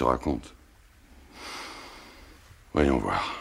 Te raconte. Voyons voir.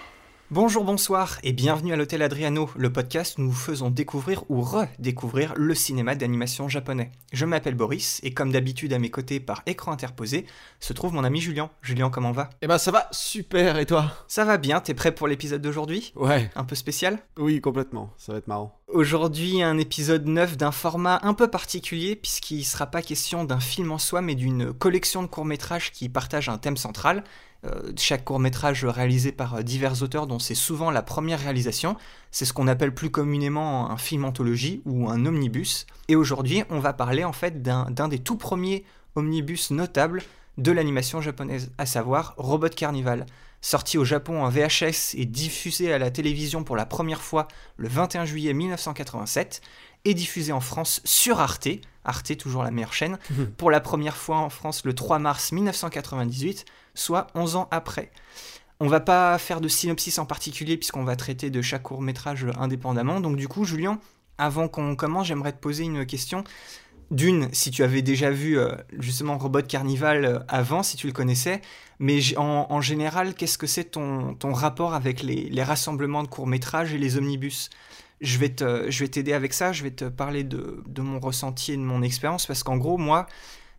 Bonjour, bonsoir et bienvenue à l'Hôtel Adriano, le podcast où nous faisons découvrir ou redécouvrir le cinéma d'animation japonais. Je m'appelle Boris et comme d'habitude à mes côtés par écran interposé se trouve mon ami Julien. Julien, comment va? Eh ben ça va super et toi? Ça va bien, t'es prêt pour l'épisode d'aujourd'hui? Ouais. Un peu spécial? Oui, complètement, ça va être marrant. Aujourd'hui, un épisode neuf d'un format un peu particulier, puisqu'il sera pas question d'un film en soi, mais d'une collection de courts-métrages qui partagent un thème central. Euh, chaque court-métrage réalisé par euh, divers auteurs, dont c'est souvent la première réalisation. C'est ce qu'on appelle plus communément un film anthologie ou un omnibus. Et aujourd'hui, on va parler en fait d'un des tout premiers omnibus notables de l'animation japonaise, à savoir Robot Carnival. Sorti au Japon en VHS et diffusé à la télévision pour la première fois le 21 juillet 1987 et diffusé en France sur Arte, Arte toujours la meilleure chaîne, pour la première fois en France le 3 mars 1998, soit 11 ans après. On va pas faire de synopsis en particulier puisqu'on va traiter de chaque court métrage indépendamment. Donc du coup, Julien, avant qu'on commence, j'aimerais te poser une question. D'une, si tu avais déjà vu euh, justement Robot Carnival euh, avant, si tu le connaissais, mais en, général, qu'est-ce que c'est ton, rapport avec les, rassemblements de courts-métrages et les omnibus? Je vais t'aider avec ça, je vais te parler de, mon ressenti et de mon expérience, parce qu'en gros, moi,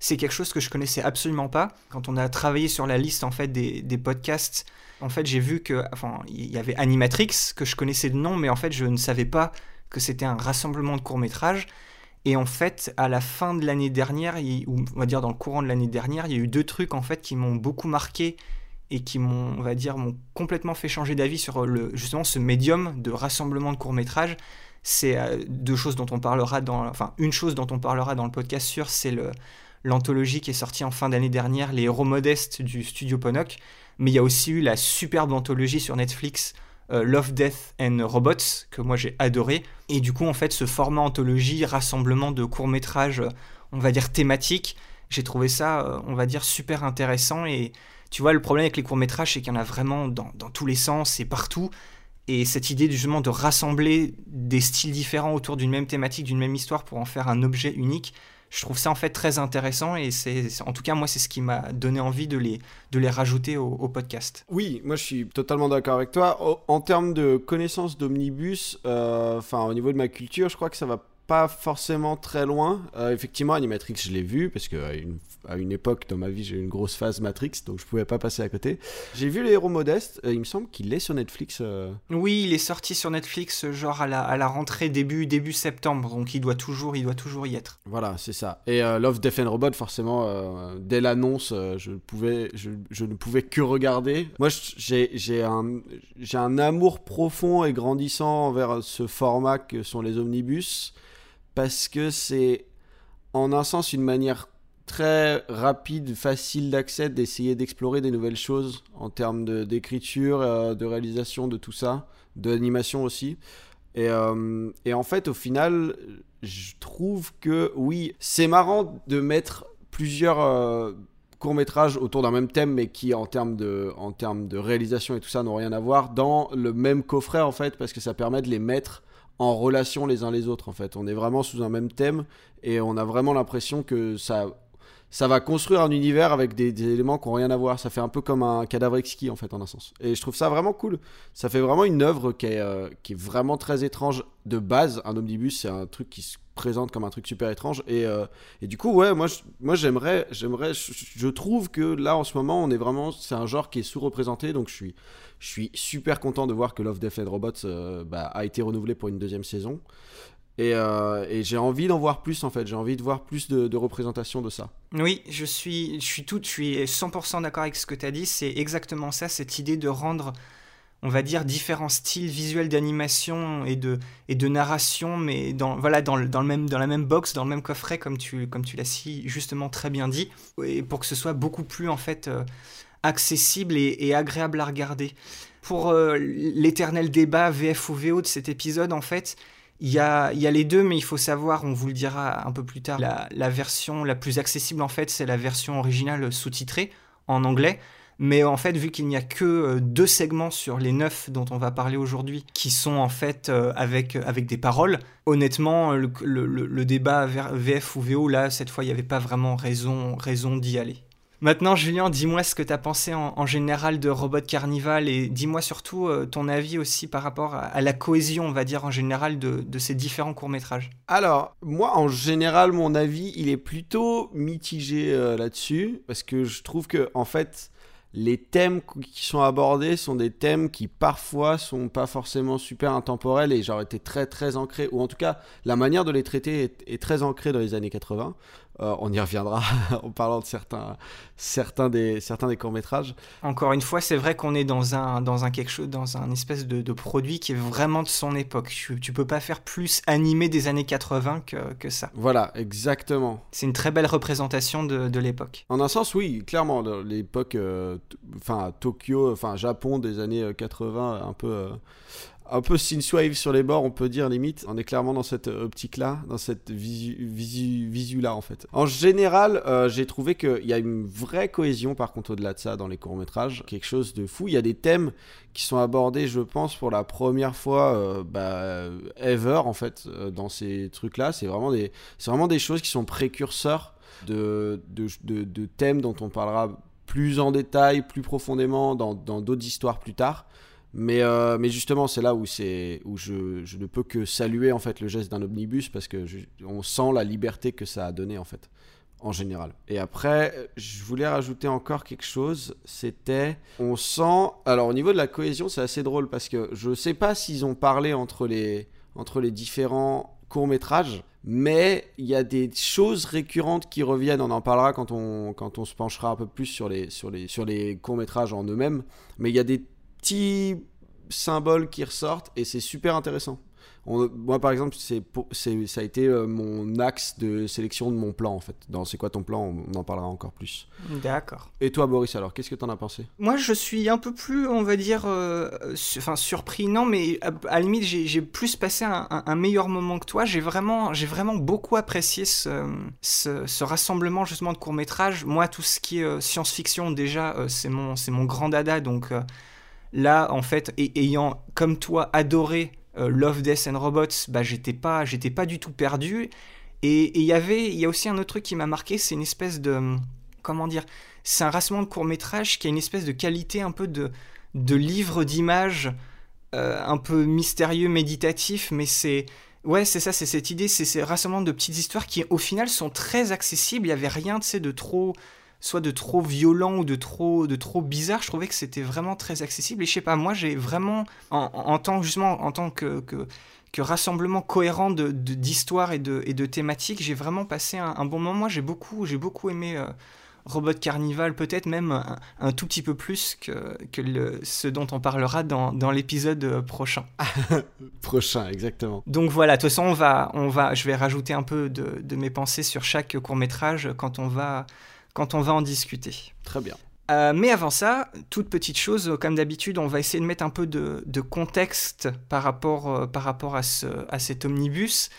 c'est quelque chose que je connaissais absolument pas. Quand on a travaillé sur la liste en fait des, podcasts, en fait, j'ai vu que, il y avait Animatrix que je connaissais de nom, mais en fait, je ne savais pas que c'était un rassemblement de courts métrages. Et en fait, à la fin de l'année dernière, ou on va dire dans le courant de l'année dernière, il y a eu deux trucs en fait qui m'ont beaucoup marqué et qui m'ont, on va dire, m'ont complètement fait changer d'avis sur le, justement ce médium de rassemblement de courts métrages. C'est euh, deux choses dont on parlera dans, enfin une chose dont on parlera dans le podcast sûr, c'est le l'anthologie qui est sortie en fin d'année dernière, les héros modestes du studio Ponok. Mais il y a aussi eu la superbe anthologie sur Netflix, Love, Death and Robots, que moi j'ai adoré. Et du coup, en fait, ce format anthologie, rassemblement de courts métrages, on va dire thématiques, j'ai trouvé ça, euh, on va dire, super intéressant. Et tu vois, le problème avec les courts métrages, c'est qu'il y en a vraiment dans, dans tous les sens et partout. Et cette idée justement de rassembler des styles différents autour d'une même thématique, d'une même histoire pour en faire un objet unique, je trouve ça en fait très intéressant et c'est en tout cas moi c'est ce qui m'a donné envie de les, de les rajouter au, podcast. Oui, moi je suis totalement d'accord avec toi. En termes de connaissances d'omnibus, euh, enfin au niveau de ma culture, je crois que ça va pas forcément très loin. Euh, effectivement, Animatrix, je l'ai vu parce que à une, à une époque dans ma vie, j'ai eu une grosse phase Matrix, donc je pouvais pas passer à côté. J'ai vu les héros modestes. euh, il me semble qu'il est sur Netflix. euh, Oui, il est sorti sur Netflix genre à la, à la rentrée début, début septembre, donc il doit toujours, il doit toujours y être. Voilà, c'est ça. Et euh, Love, Death and Robot, forcément, euh, dès l'annonce, euh, je, pouvais, je, je ne pouvais que regarder. Moi, j'ai j'ai un, j'ai un amour profond et grandissant envers ce format que sont les omnibus, parce que c'est, en un sens, une manière très rapide, facile d'accès d'essayer d'explorer des nouvelles choses en termes d'écriture, euh, de réalisation, de tout ça, d'animation aussi. Et, euh, et en fait, au final, je trouve que oui, c'est marrant de mettre plusieurs euh, courts-métrages autour d'un même thème, mais qui en termes, de, en termes de réalisation et tout ça n'ont rien à voir, dans le même coffret en fait, parce que ça permet de les mettre en relation les uns les autres en fait. On est vraiment sous un même thème et on a vraiment l'impression que ça ça va construire un univers avec des, éléments qui n'ont rien à voir. Ça fait un peu comme un cadavre exquis, en fait, en un sens. Et je trouve ça vraiment cool. Ça fait vraiment une œuvre qui est, euh, qui est vraiment très étrange de base. Un omnibus, c'est un truc qui se présente comme un truc super étrange. Et, euh, et du coup, ouais, moi, moi j'aimerais, j'aimerais, je, je trouve que là, en ce moment, on est vraiment, c'est un genre qui est sous-représenté. Donc, je suis, je suis super content de voir que Love, Death and Robots euh, bah, a été renouvelé pour une deuxième saison. Et, euh, et j'ai envie d'en voir plus, en fait. J'ai envie de voir plus de, de représentation de ça. Oui, je suis, je suis tout, je suis 100% d'accord avec ce que tu as dit. C'est exactement ça, cette idée de rendre, on va dire, différents styles visuels d'animation et de, et de narration, mais dans, voilà, dans, le, dans, le même, dans la même box, dans le même coffret, comme tu, comme tu l'as si justement très bien dit, et pour que ce soit beaucoup plus en fait euh, accessible et, agréable à regarder. Pour euh, l'éternel débat VF ou VO de cet épisode, en fait, il y, a, y a, les deux, mais il faut savoir, on vous le dira un peu plus tard, la, la version la plus accessible, en fait, c'est la version originale sous-titrée en anglais. Mais en fait, vu qu'il n'y a que euh, deux segments sur les neuf dont on va parler aujourd'hui, qui sont en fait euh, avec, euh, avec des paroles, honnêtement, le, le, débat VF ou VO, là, cette fois, il n'y avait pas vraiment raison, raison d'y aller. Maintenant, Julien, dis-moi ce que tu as pensé en, général de Robot Carnival et dis-moi surtout ton avis aussi par rapport à, la cohésion, on va dire, en général de, de ces différents courts-métrages. Alors, moi, en général, mon avis, il est plutôt mitigé là-dessus parce que je trouve que, en fait, les thèmes qui sont abordés sont des thèmes qui parfois sont pas forcément super intemporels et genre été très très ancrés, ou en tout cas la manière de les traiter est, est très ancrée dans les années 80. Euh, on y reviendra en parlant de certains, certains des, certains des courts-métrages. Encore une fois, c'est vrai qu'on est dans un, dans un quelque chose, dans un espèce de, produit qui est vraiment de son époque. Tu, tu peux pas faire plus animé des années 80 que, que ça. Voilà, exactement. C'est une très belle représentation de, de l'époque. En un sens, oui, clairement, l'époque, euh, enfin, Tokyo, enfin, Japon des années 80, un peu. Euh, un peu synthwave sur les bords, on peut dire limite. On est clairement dans cette optique-là, dans cette visu-là en fait. En général, euh, j'ai trouvé qu'il y a une vraie cohésion par contre au-delà de ça dans les courts-métrages. Quelque chose de fou. Il y a des thèmes qui sont abordés, je pense, pour la première fois euh, bah, ever en fait euh, dans ces trucs-là. C'est vraiment, des, vraiment des choses qui sont précurseurs de, de, de, thèmes dont on parlera plus en détail, plus profondément dans d'autres histoires plus tard. Mais, euh, mais justement, c'est là où, où je, ne peux que saluer en fait le geste d'un omnibus parce que on sent la liberté que ça a donné en fait, en général. Et après, je voulais rajouter encore quelque chose. C'était, on sent, alors au niveau de la cohésion, c'est assez drôle parce que je sais pas s'ils ont parlé entre les, entre les différents courts métrages, mais il y a des choses récurrentes qui reviennent. On en parlera quand on, quand on se penchera un peu plus sur les, sur les, sur les courts métrages en eux-mêmes. Mais il y a des petits symboles qui ressortent et c'est super intéressant moi, par exemple, c'est, ça a été euh, mon axe de sélection de mon plan, en fait. Dans C'est quoi ton plan On en parlera encore plus. D'accord. Et toi, Boris, alors, qu'est-ce que t'en as pensé? Moi, je suis un peu plus, on va dire, euh, enfin, surpris, non, mais à, la limite, j'ai, plus passé un, meilleur moment que toi. J'ai vraiment, j'ai vraiment beaucoup apprécié ce, ce, rassemblement, justement, de courts-métrages. Moi, tout ce qui est euh, science-fiction, déjà, c'est, mon, c'est mon grand dada, donc... Là, en fait, ayant comme toi adoré euh, Love, Death and Robots, bah, j'étais pas, j'étais pas du tout perdu. Et il y avait, il y a aussi un autre truc qui m'a marqué, c'est une espèce de, comment dire, c'est un rassemblement de courts métrages qui a une espèce de qualité un peu de, de livre d'images, euh, un peu mystérieux, méditatif, mais c'est, ouais, c'est ça, c'est cette idée, c'est ces rassemblements de petites histoires qui, au final, sont très accessibles. Il y avait rien, de trop soit de trop violent ou de trop, de trop bizarre. Je trouvais que c'était vraiment très accessible. Et je sais pas, moi, j'ai vraiment, en, tant justement, en tant que, que, rassemblement cohérent d'histoires de, et, de, et de thématiques, j'ai vraiment passé un, bon moment. Moi, j'ai beaucoup, j'ai beaucoup aimé. Euh, Robot Carnival, peut-être même un, tout petit peu plus que, que le, ce dont on parlera dans, dans l'épisode euh, prochain. prochain, exactement. Donc voilà, de toute façon, on va, on va, je vais rajouter un peu de, de mes pensées sur chaque court métrage quand on va quand on va en discuter. Très bien. Euh, mais avant ça, toute petite chose, comme d'habitude, on va essayer de mettre un peu de, contexte par rapport, euh, par rapport à, ce, à cet omnibus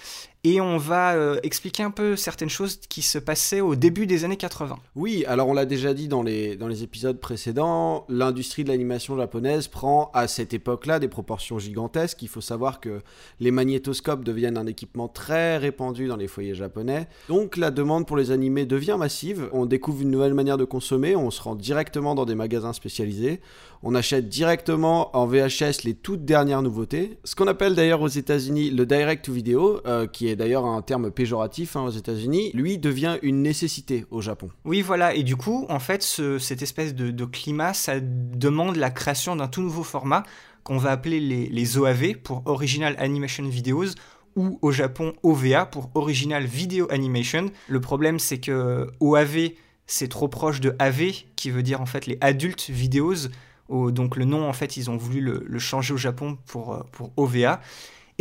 et on va euh, expliquer un peu certaines choses qui se passaient au début des années 80. Oui, alors on l'a déjà dit dans les, dans les épisodes précédents, l'industrie de l'animation japonaise prend à cette époque-là des proportions gigantesques. Il faut savoir que les magnétoscopes deviennent un équipement très répandu dans les foyers japonais. Donc la demande pour les animés devient massive, on découvre une nouvelle manière de consommer, on se rend directement dans des magasins spécialisés, on achète directement en VHS les toutes dernières nouveautés, ce qu'on appelle d'ailleurs aux États-Unis le direct to video, euh, qui est d'ailleurs un terme péjoratif hein, aux États-Unis, lui devient une nécessité au Japon. Oui, voilà, et du coup, en fait, cette espèce de, climat, ça demande la création d'un tout nouveau format qu'on va appeler les, OAV pour Original Animation Videos ou au Japon OVA pour Original Video Animation. Le problème, c'est que OAV, c'est trop proche de AV, qui veut dire en fait les Adult Videos donc le nom, en fait, ils ont voulu le, changer au Japon pour, euh, pour OVA.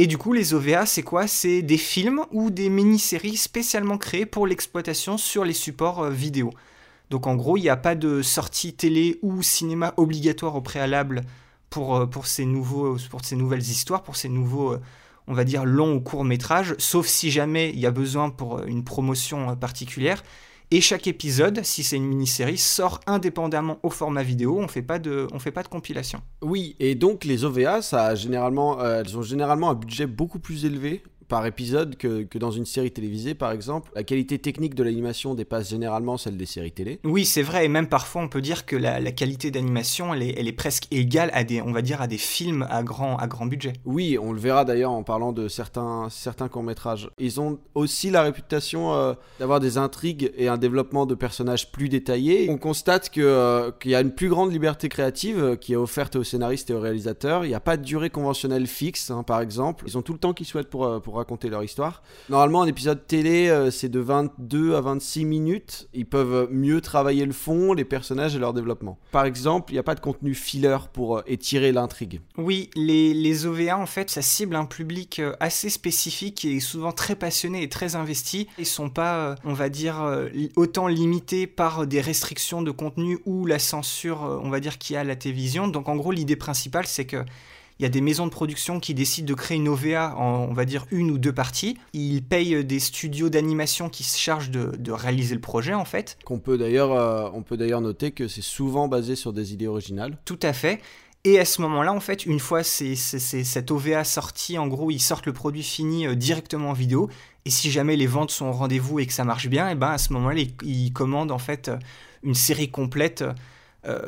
Et du coup, les OVA, c'est quoi? C'est des films ou des mini-séries spécialement créées pour l'exploitation sur les supports euh, vidéo. Donc en gros, il n'y a pas de sortie télé ou cinéma obligatoire au préalable pour, euh, ces, nouveaux, pour ces nouvelles histoires, pour ces nouveaux, on va dire, longs ou courts métrages, sauf si jamais il y a besoin pour une promotion particulière. Et chaque épisode, si c'est une mini-série, sort indépendamment au format vidéo. On fait pas de, fait pas de compilation. Oui, et donc les OVA, ça euh, elles ont généralement un budget beaucoup plus élevé par épisode que, que, dans une série télévisée, par exemple. La qualité technique de l'animation dépasse généralement celle des séries télé. Oui, c'est vrai, et même parfois on peut dire que la, la qualité d'animation, elle est, elle est, presque égale à des, on va dire, à des films à grand, à grand budget. Oui, on le verra d'ailleurs en parlant de certains, certains courts-métrages. Ils ont aussi la réputation euh, d'avoir des intrigues et un développement de personnages plus détaillés. On constate euh, qu'il y a une plus grande liberté créative euh, qui est offerte aux scénaristes et aux réalisateurs. Il n'y a pas de durée conventionnelle fixe, hein, par exemple. Ils ont tout le temps qu'ils souhaitent pour, pour raconter leur histoire. Normalement, un épisode télé, euh, c'est de 22 à 26 minutes. Ils peuvent mieux travailler le fond, les personnages et leur développement. Par exemple, il n'y a pas de contenu filler pour euh, étirer l'intrigue. Oui, les, les, OVA, en fait, ça cible un public euh, assez spécifique et souvent très passionné et très investi. Ils sont pas, on va dire, autant limités par des restrictions de contenu ou la censure, on va dire, qu'il y a à la télévision. Donc, en gros, l'idée principale, c'est que il y a des maisons de production qui décident de créer une OVA en, on va dire, une ou deux parties. Ils payent des studios d'animation qui se chargent de, réaliser le projet, en fait. Qu'on peut d'ailleurs, euh, on peut d'ailleurs noter que c'est souvent basé sur des idées originales. Tout à fait. Et à ce moment-là, en fait, une fois c'est, cette OVA sortie, en gros, ils sortent le produit fini euh, directement en vidéo. Et si jamais les ventes sont au rendez-vous et que ça marche bien, et ben à ce moment-là, ils, ils commandent en fait euh, une série complète euh,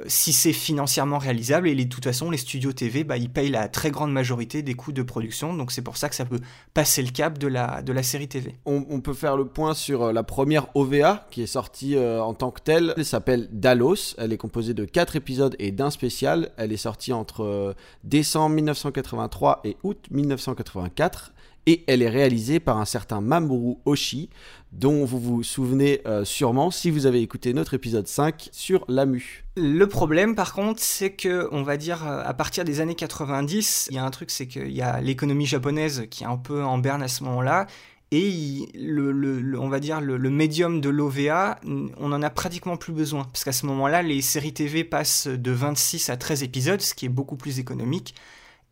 si c'est financièrement réalisable. Et de toute façon, les studios TV, bah, ils payent la très grande majorité des coûts de production. Donc c'est pour ça que ça peut passer le cap de la, de la série TV. On, peut faire le point sur euh, la première OVA qui est sortie euh, en tant que telle. Elle s'appelle Dalos. Elle est composée de 4 épisodes et d'un spécial. Elle est sortie entre décembre 1983 et août 1984 et elle est réalisée par un certain Mamoru Oshii, dont vous vous souvenez euh, sûrement si vous avez écouté notre épisode 5 sur l'AMU. Le problème par contre, c'est que, on va dire, euh, à partir des années 90, il y a un truc, c'est qu'il y a l'économie japonaise qui est un peu en berne à ce moment-là, et on va dire le, le médium de l'OVA, on n'en a pratiquement plus besoin. Parce qu'à ce moment-là, les séries TV passent de 26 à 13 épisodes, ce qui est beaucoup plus économique.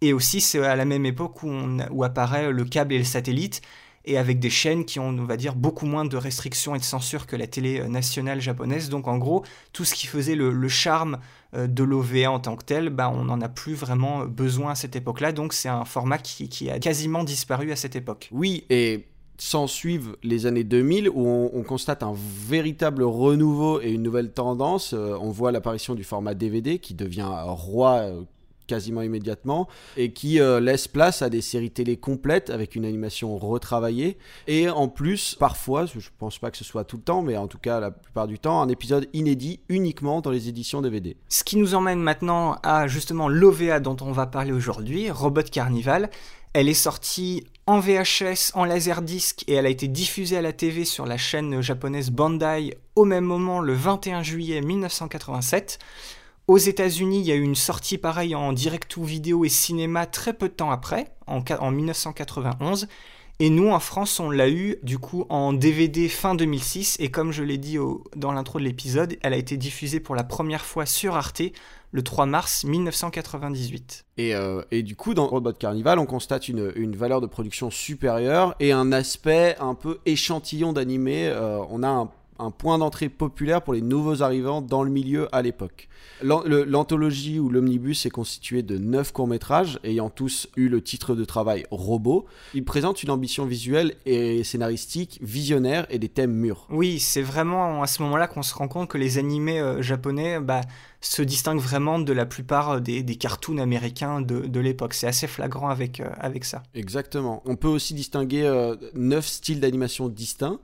Et aussi, c'est à la même époque où, apparaît le câble et le satellite, et avec des chaînes qui ont, on va dire, beaucoup moins de restrictions et de censure que la télé nationale japonaise. Donc en gros, tout ce qui faisait le, charme euh, de l'OVA en tant que tel, bah, on n'en a plus vraiment besoin à cette époque-là. Donc c'est un format qui, a quasiment disparu à cette époque. Oui, et s'en suivent les années 2000 où on, constate un véritable renouveau et une nouvelle tendance. Euh, on voit l'apparition du format DVD qui devient roi euh, quasiment immédiatement et qui euh, laisse place à des séries télé complètes avec une animation retravaillée et en plus parfois je pense pas que ce soit tout le temps mais en tout cas la plupart du temps un épisode inédit uniquement dans les éditions DVD. Ce qui nous emmène maintenant à justement l'OVA dont on va parler aujourd'hui, Robot Carnival. Elle est sortie en VHS, en laserdisc et elle a été diffusée à la TV sur la chaîne japonaise Bandai au même moment le 21 juillet 1987. Aux États-Unis, il y a eu une sortie pareille en direct ou vidéo et cinéma très peu de temps après, en, en 1991. Et nous, en France, on l'a eu du coup en DVD fin 2006. Et comme je l'ai dit dans l'intro de l'épisode, elle a été diffusée pour la première fois sur Arte le 3 mars 1998. Euh, et, du coup, dans Robot Carnival, on constate une, valeur de production supérieure et un aspect un peu échantillon d'animé. Euh, on a un un point d'entrée populaire pour les nouveaux arrivants dans le milieu à l'époque. L'anthologie ou l'omnibus est constitué de 9 courts-métrages ayant tous eu le titre de travail Robot. Il présente une ambition visuelle et scénaristique visionnaire et des thèmes mûrs. Oui, c'est vraiment à ce moment-là qu'on se rend compte que les animés euh, japonais bah, se distinguent vraiment de la plupart euh, des, cartoons américains de, l'époque. C'est assez flagrant avec, euh, avec ça. Exactement. On peut aussi distinguer 9 styles d'animation distincts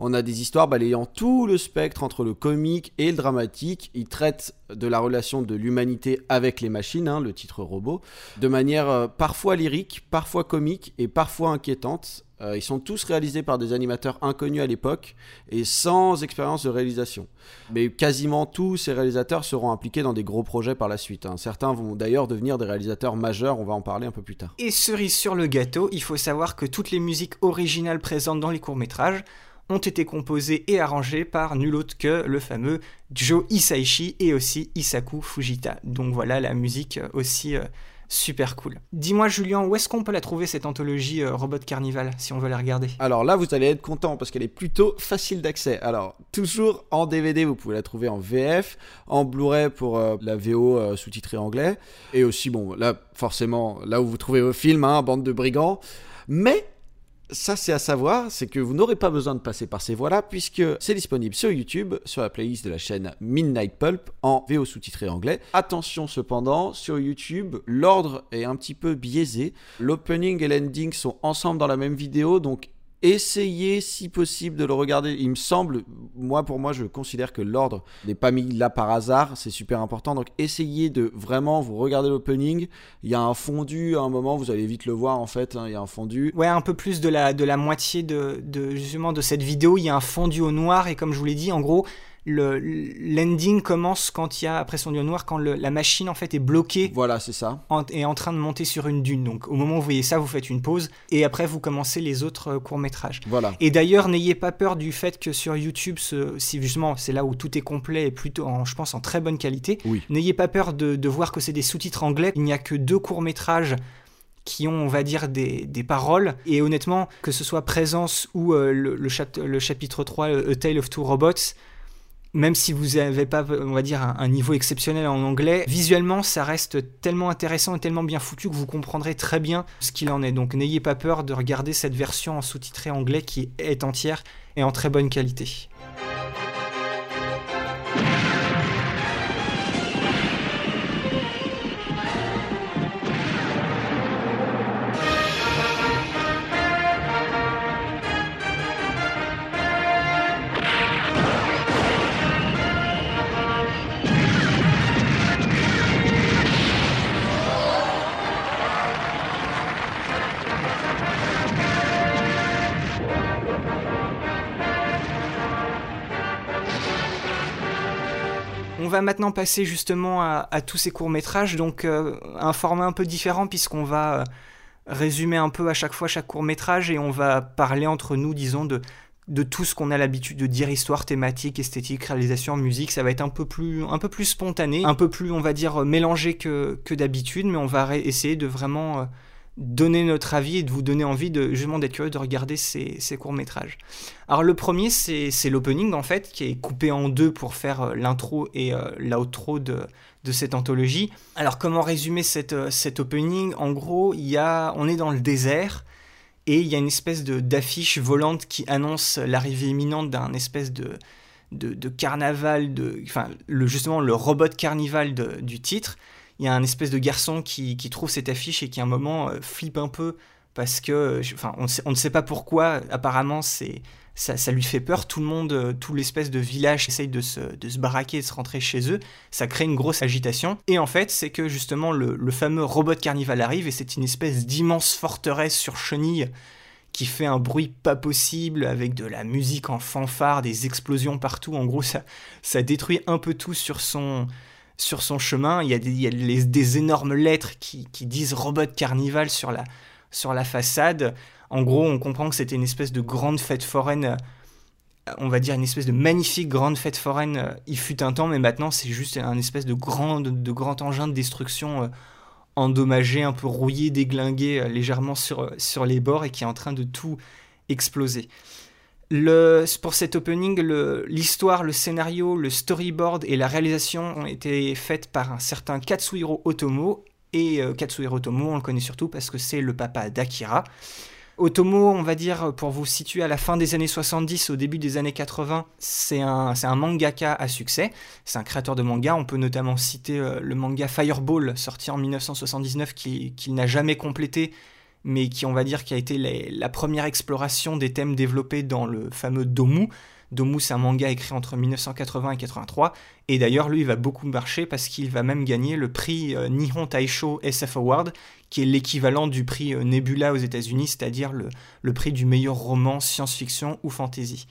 On a des histoires balayant tout le spectre entre le comique et le dramatique. Il traite de la relation de l'humanité avec les machines, hein, le titre robot, de manière euh, parfois lyrique, parfois comique et parfois inquiétante. Euh, ils sont tous réalisés par des animateurs inconnus à l'époque et sans expérience de réalisation. Mais quasiment tous ces réalisateurs seront impliqués dans des gros projets par la suite. hein. Certains vont d'ailleurs devenir des réalisateurs majeurs, on va en parler un peu plus tard. Et cerise sur le gâteau, il faut savoir que toutes les musiques originales présentes dans les courts-métrages ont été composées et arrangées par nul autre que le fameux Joe Hisaishi et aussi Isaku Fujita. Donc voilà la musique euh, aussi euh, super cool. Dis-moi Julien, où est-ce qu'on peut la trouver cette anthologie euh, Robot Carnival si on veut la regarder? Alors là, vous allez être content parce qu'elle est plutôt facile d'accès. Alors, toujours en DVD, vous pouvez la trouver en VF, en Blu-ray pour la VO sous-titrée anglais, et aussi, bon, là, forcément, là où vous trouvez vos films, hein, bande de brigands. Mais ça, c'est à savoir, c'est que vous n'aurez pas besoin de passer par ces voies-là, puisque c'est disponible sur YouTube, sur la playlist de la chaîne Midnight Pulp, en VO sous-titré anglais. Attention cependant, sur YouTube, l'ordre est un petit peu biaisé. L'opening et l'ending sont ensemble dans la même vidéo, donc essayez si possible de le regarder. Il me semble, moi pour moi, je considère que l'ordre n'est pas mis là par hasard, c'est super important. Donc essayez de vraiment vous regarder l'opening. Il y a un fondu à un moment, vous allez vite le voir en fait. hein, il y a un fondu. Ouais, un peu plus de la, de la moitié de, de, justement de cette vidéo, il y a un fondu au noir et comme je vous l'ai dit, en gros, le l'ending commence quand il y a après son au noir quand le- la machine en fait est bloquée Voilà, c'est ça. en, est en train de monter sur une dune. Donc au moment où vous voyez ça, vous faites une pause et après vous commencez les autres courts métrages. Voilà. Et d'ailleurs, n'ayez pas peur du fait que sur YouTube, ce- si justement c'est là où tout est complet et plutôt, en, je pense, en très bonne qualité, Oui. n'ayez pas peur de, de voir que c'est des sous-titres anglais. Il n'y a que deux courts-métrages qui ont, on va dire, des, des paroles. Et honnêtement, que ce soit Présence ou euh, le, le chap- le chapitre 3, A Tale of Two Robots, même si vous n'avez pas, on va dire, un, un niveau exceptionnel en anglais, visuellement, ça reste tellement intéressant et tellement bien foutu que vous comprendrez très bien ce qu'il en est. Donc n'ayez pas peur de regarder cette version en sous-titré anglais qui est entière et en très bonne qualité. On va maintenant passer justement à, tous ces courts-métrages, donc euh, un format un peu différent puisqu'on va euh, résumer un peu à chaque fois chaque court-métrage et on va parler entre nous, disons, de, tout ce qu'on a l'habitude de dire, histoire, thématique, esthétique, réalisation, musique. Ça va être un peu plus, spontané, un peu plus, on va dire, mélangé que, que d'habitude, mais on va essayer de vraiment... euh, donner notre avis et de vous donner envie de justement d'être curieux de regarder ces, ces courts-métrages. Alors le premier, c'est l'opening en fait, qui est coupé en deux pour faire euh, l'intro et euh, l'outro de, de cette anthologie. Alors comment résumer cette, euh, cet opening? En gros, il y a, on est dans le désert et il y a une espèce d'affiche volante qui annonce l'arrivée imminente d'un espèce de, de, de carnaval, de, enfin le, justement le robot carnival du titre. Il y a un espèce de garçon qui, trouve cette affiche et qui à un moment euh, flippe un peu parce que, euh, enfin, on, ne sait pas pourquoi. Apparemment, c'est ça, lui fait peur. Tout le monde, euh, tout l'espèce de village essaye de se, de se baraquer de se rentrer chez eux. Ça crée une grosse agitation. Et en fait, c'est que justement le, fameux robot carnival arrive et c'est une espèce d'immense forteresse sur chenille qui fait un bruit pas possible avec de la musique en fanfare, des explosions partout. En gros, ça détruit un peu tout sur son, sur son chemin. Il y a des, énormes lettres qui, disent Robot Carnival sur la, sur la façade. En gros, on comprend que c'était une espèce de grande fête foraine, euh, on va dire une espèce de magnifique grande fête foraine. euh, Il fut un temps, mais maintenant c'est juste un espèce de grand, de, engin de destruction euh, endommagé, un peu rouillé, déglingué légèrement sur les bords et qui est en train de tout exploser. Pour cet opening, l'histoire, le, scénario, le storyboard et la réalisation ont été faites par un certain Katsuhiro Otomo. Et euh, Katsuhiro Otomo, on le connaît surtout parce que c'est le papa d'Akira. Otomo, on va dire, pour vous situer à la fin des années 70, au début des années 80, c'est un, mangaka à succès. C'est un créateur de manga. On peut notamment citer euh, le manga Fireball, sorti en 1979, qui- qu'il n'a jamais complété, mais qui, on va dire, qui a été la première exploration des thèmes développés dans le fameux Domu. Domu, c'est un manga écrit entre 1980 et 83, et d'ailleurs, lui, il va beaucoup marcher parce qu'il va même gagner le prix euh, Nihon Taisho SF Award, qui est l'équivalent du prix euh, Nebula aux États-Unis, c'est-à-dire le, le prix du meilleur roman science-fiction ou fantasy.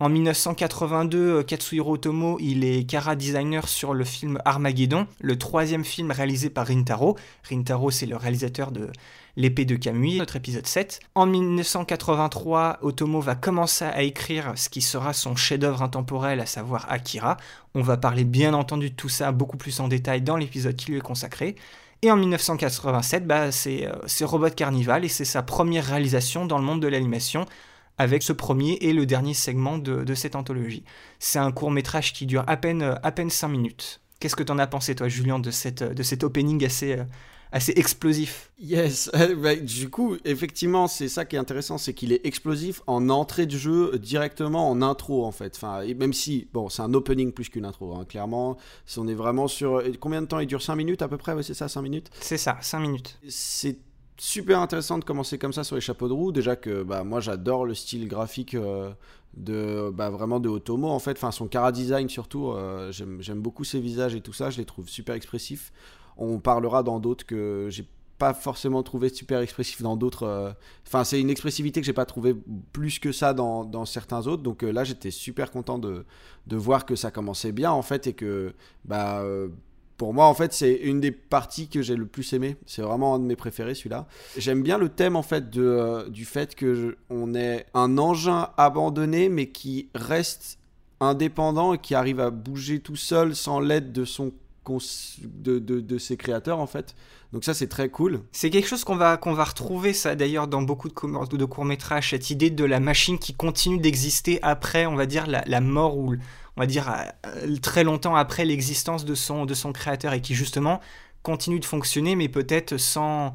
En 1982, euh, Katsuhiro Otomo, il est Kara designer sur le film Armageddon, le troisième film réalisé par Rintaro. Rintaro, c'est le réalisateur de L'épée de Kamui, notre épisode 7. En 1983, Otomo va commencer à écrire ce qui sera son chef-d'œuvre intemporel, à savoir Akira. On va parler bien entendu de tout ça beaucoup plus en détail dans l'épisode qui lui est consacré. Et en 1987, bah, euh, c'est Robot Carnival et c'est sa première réalisation dans le monde de l'animation avec ce premier et le dernier segment de, cette anthologie. C'est un court métrage qui dure à peine, à peine 5 minutes. Qu'est-ce que t'en as pensé toi Julien de, cette, de cet opening assez, assez explosif Yes, bah, du coup effectivement c'est ça qui est intéressant, c'est qu'il est explosif en entrée de jeu directement en intro en fait. Enfin, même si, bon c'est un opening plus qu'une intro, hein. clairement, si on est vraiment sur... Combien de temps il dure? 5 minutes à peu près, c'est ça 5 minutes? C'est ça, 5 minutes. C'est super intéressant de commencer comme ça sur les chapeaux de roue. Déjà que bah, moi j'adore le style graphique euh, de bah, vraiment de Otomo en fait, enfin son cara design surtout. Euh, j'aime beaucoup ses visages et tout ça, je les trouve super expressifs. On parlera dans d'autres que j'ai pas forcément trouvé super expressif dans d'autres. Euh, enfin, c'est une expressivité que j'ai pas trouvé plus que ça dans, certains autres. Donc là, j'étais super content de, voir que ça commençait bien en fait et que bah pour moi, en fait, c'est une des parties que j'ai le plus aimé. C'est vraiment un de mes préférés, celui-là. J'aime bien le thème, en fait, de, euh, du fait que on est un engin abandonné, mais qui reste indépendant et qui arrive à bouger tout seul sans l'aide de son de, de, de, ses créateurs en fait. Donc ça c'est très cool. C'est quelque chose qu'on va, qu'on va retrouver ça d'ailleurs dans beaucoup de, de courts-métrages, cette idée de la machine qui continue d'exister après on va dire la, la mort ou on va dire, euh, très longtemps après l'existence de son, de son créateur et qui justement continue de fonctionner, mais peut-être sans,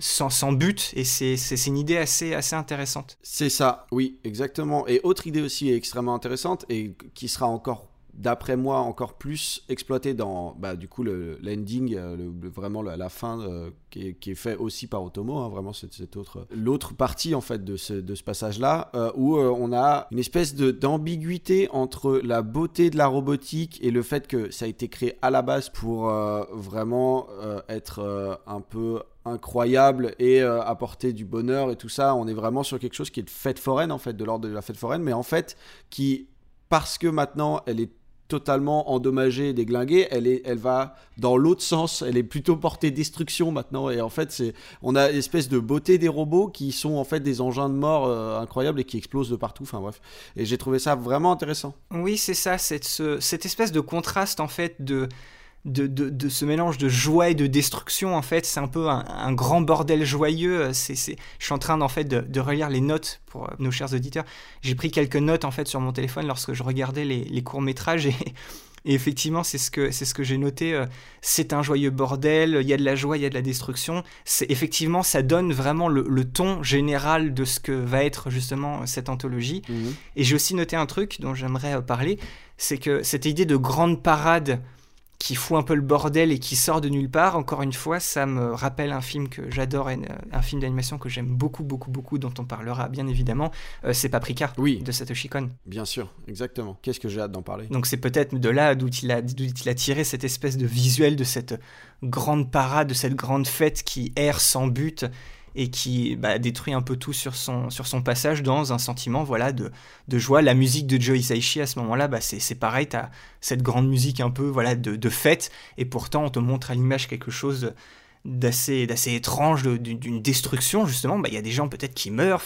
sans, sans, but, et c'est une idée assez, assez intéressante. C'est ça, oui, exactement. Et autre idée aussi extrêmement intéressante, et qui sera encore d'après moi, encore plus exploité dans bah, du coup le l'ending, euh, vraiment la, fin euh, qui, est, qui, fait aussi par Otomo, hein, vraiment cette, autre l'autre partie en fait de ce, de ce passage-là euh, où on a une espèce de d'ambiguïté entre la beauté de la robotique et le fait que ça a été créé à la base pour vraiment être un peu incroyable et apporter du bonheur et tout ça. On est vraiment sur quelque chose qui est de fête foraine en fait, de l'ordre de la fête foraine, mais en fait qui parce que maintenant elle est totalement endommagée déglinguée, elle, est, elle va dans l'autre sens, elle est plutôt portée destruction maintenant, et en fait, c'est, on a l'espèce de beauté des robots qui sont en fait des engins de mort euh, incroyables et qui explosent de partout, enfin bref, et j'ai trouvé ça vraiment intéressant. Oui, c'est ça, cette, cette espèce de contraste en fait de de, de, ce mélange de joie et de destruction. En fait, c'est un peu un, grand bordel joyeux. C'est. Je suis en train en fait de, relire les notes pour euh, nos chers auditeurs. J'ai pris quelques notes en fait sur mon téléphone lorsque je regardais les, les courts métrages et, et, effectivement, c'est ce que c'est ce que j'ai noté. Euh, c'est un joyeux bordel. Il y a de la joie, il y a de la destruction. C'est effectivement, ça donne vraiment le, le, ton général de ce que va être justement cette anthologie. Mhm. Et j'ai aussi noté un truc dont j'aimerais euh, parler, c'est que cette idée de grande parade qui fout un peu le bordel et qui sort de nulle part. Encore une fois, ça me rappelle un film que j'adore, un film d'animation que j'aime beaucoup, beaucoup, beaucoup, dont on parlera bien évidemment. Euh, c'est Paprika oui. de Satoshi Kon. Bien sûr, exactement. Qu'est-ce que j'ai hâte d'en parler? Donc c'est peut-être de là d'où il, a, il a tiré cette espèce de visuel de cette grande parade, de cette grande fête qui erre sans but et qui bah, détruit un peu tout sur son, passage dans un sentiment voilà de, joie. La musique de Joe Hisaishi à ce moment-là, bah, c'est pareil, tu as cette grande musique un peu voilà de, fête, et pourtant on te montre à l'image quelque chose d'assez étrange d'une destruction justement. Bah, il y a des gens peut-être qui meurent.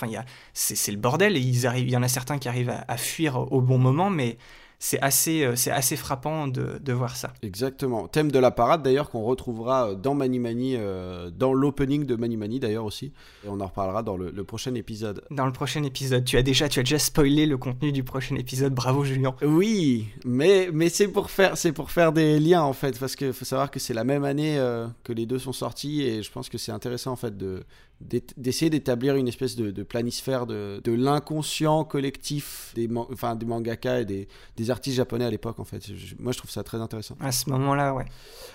C'est le bordel. Et il y en a certains qui arrivent à fuir au bon moment mais c'est assez, euh, c'est assez frappant de, de, voir ça. Exactement. Thème de la parade d'ailleurs qu'on retrouvera dans Mani Mani, euh, dans l'opening de Mani Mani d'ailleurs aussi. Et on en reparlera dans le, prochain épisode. Dans le prochain épisode. Tu as déjà, tu as déjà spoilé le contenu du prochain épisode. Bravo Julien. Oui, mais, mais c'est pour, faire, pour faire des liens en fait. Parce qu'il faut savoir que c'est la même année euh, que les deux sont sortis. Et je pense que c'est intéressant en fait de, d'essayer d'établir une espèce de, planisphère de, l'inconscient collectif des, enfin, des mangaka et des, des artistes japonais à l'époque en fait. moi je trouve ça très intéressant. À ce moment-là, ouais.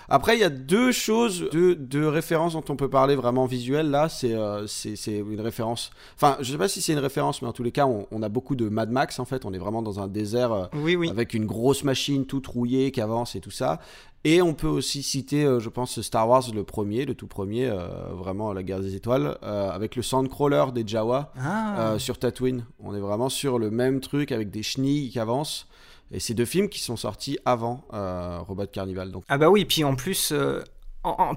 Après il y a deux choses, deux, deux, références dont on peut parler vraiment visuelles là. C'est euh, une référence, enfin je sais pas si c'est une référence mais en tous les cas on, a beaucoup de Mad Max en fait. On est vraiment dans un désert euh, oui, oui. avec une grosse machine toute rouillée qui avance et tout ça. Et on peut aussi citer, euh, je pense, Star Wars, le premier, le tout premier, euh, vraiment la guerre des étoiles, euh, avec le Sandcrawler des Jawa ah. sur Tatooine. On est vraiment sur le même truc avec des chenilles qui avancent. Et c'est deux films qui sont sortis avant Robot Carnival. Donc. Ah bah oui, puis en plus,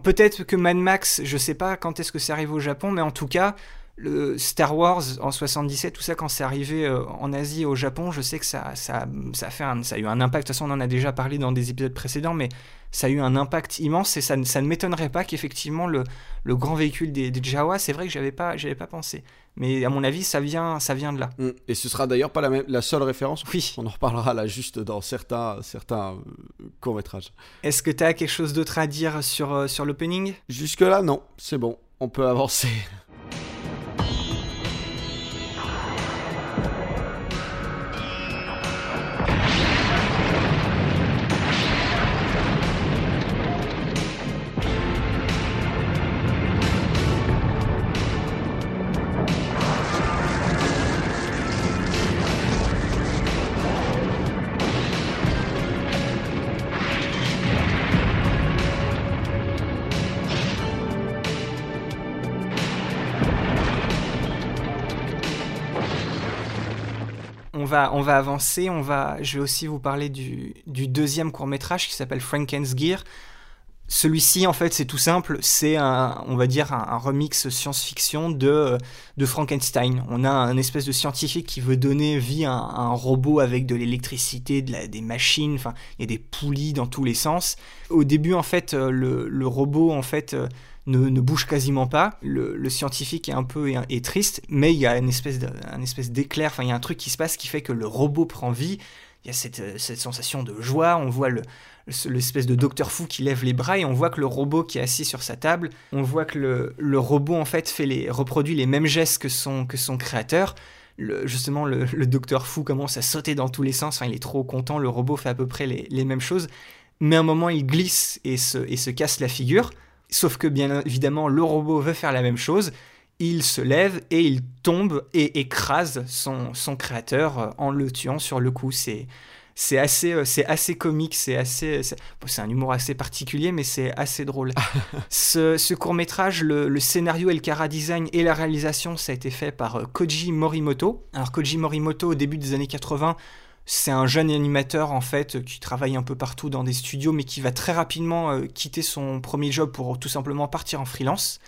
peut-être que Mad Max, je sais pas quand est-ce que ça arrive au Japon, mais en tout cas, le Star Wars en 77, tout ça, quand c'est arrivé euh, en Asie et au Japon, je sais que ça, ça, ça, a fait ça a eu un impact. De toute façon, on en a déjà parlé dans des épisodes précédents, mais ça a eu un impact immense et ça, ça ne m'étonnerait pas qu'effectivement le, le, grand véhicule des, Jawa, c'est vrai que j'avais pas, j'avais pas pensé. Mais à mon avis, ça vient, ça vient de là. Mm. Et ce sera d'ailleurs pas la, même, la seule référence. Oui. On en reparlera là juste dans certains, certains euh, courts-métrages. Est-ce que tu as quelque chose d'autre à dire sur, euh, sur l'opening? Jusque-là, non. C'est bon. On peut avancer. On va avancer. On va, je vais aussi vous parler du, deuxième court métrage qui s'appelle Franken's Gear. Celui-ci, en fait, c'est tout simple. C'est un, on va dire, un, remix science-fiction de, de Frankenstein. On a un espèce de scientifique qui veut donner vie à un, robot avec de l'électricité, de des machines. Enfin, il y a des poulies dans tous les sens. Au début, en fait, le, le robot, en fait, ne, bouge quasiment pas. Le, scientifique est un peu triste, mais il y a une espèce espèce d'éclair, enfin il y a un truc qui se passe qui fait que le robot prend vie. Il y a cette, sensation de joie, on voit le, l'espèce de docteur fou qui lève les bras et on voit que le robot qui est assis sur sa table, on voit que le, robot en fait fait les, reproduit les mêmes gestes que son, que son créateur. justement, le, docteur fou commence à sauter dans tous les sens, il est trop content, le robot fait à peu près les, mêmes choses, mais à un moment il glisse et se, et se casse la figure. Sauf que bien évidemment, le robot veut faire la même chose. Il se lève et il tombe et écrase son, son créateur euh, en le tuant sur le coup. C'est c'est assez, euh, c'est assez comique, c'est assez, c'est un humour assez particulier, mais c'est assez drôle. ce, ce, court métrage, le, le, scénario et le cara design et la réalisation, ça a été fait par euh, Koji Morimoto. Alors Koji Morimoto, au début des années 80, c'est un jeune animateur en fait qui travaille un peu partout dans des studios mais qui va très rapidement euh, quitter son premier job pour tout simplement partir en freelance.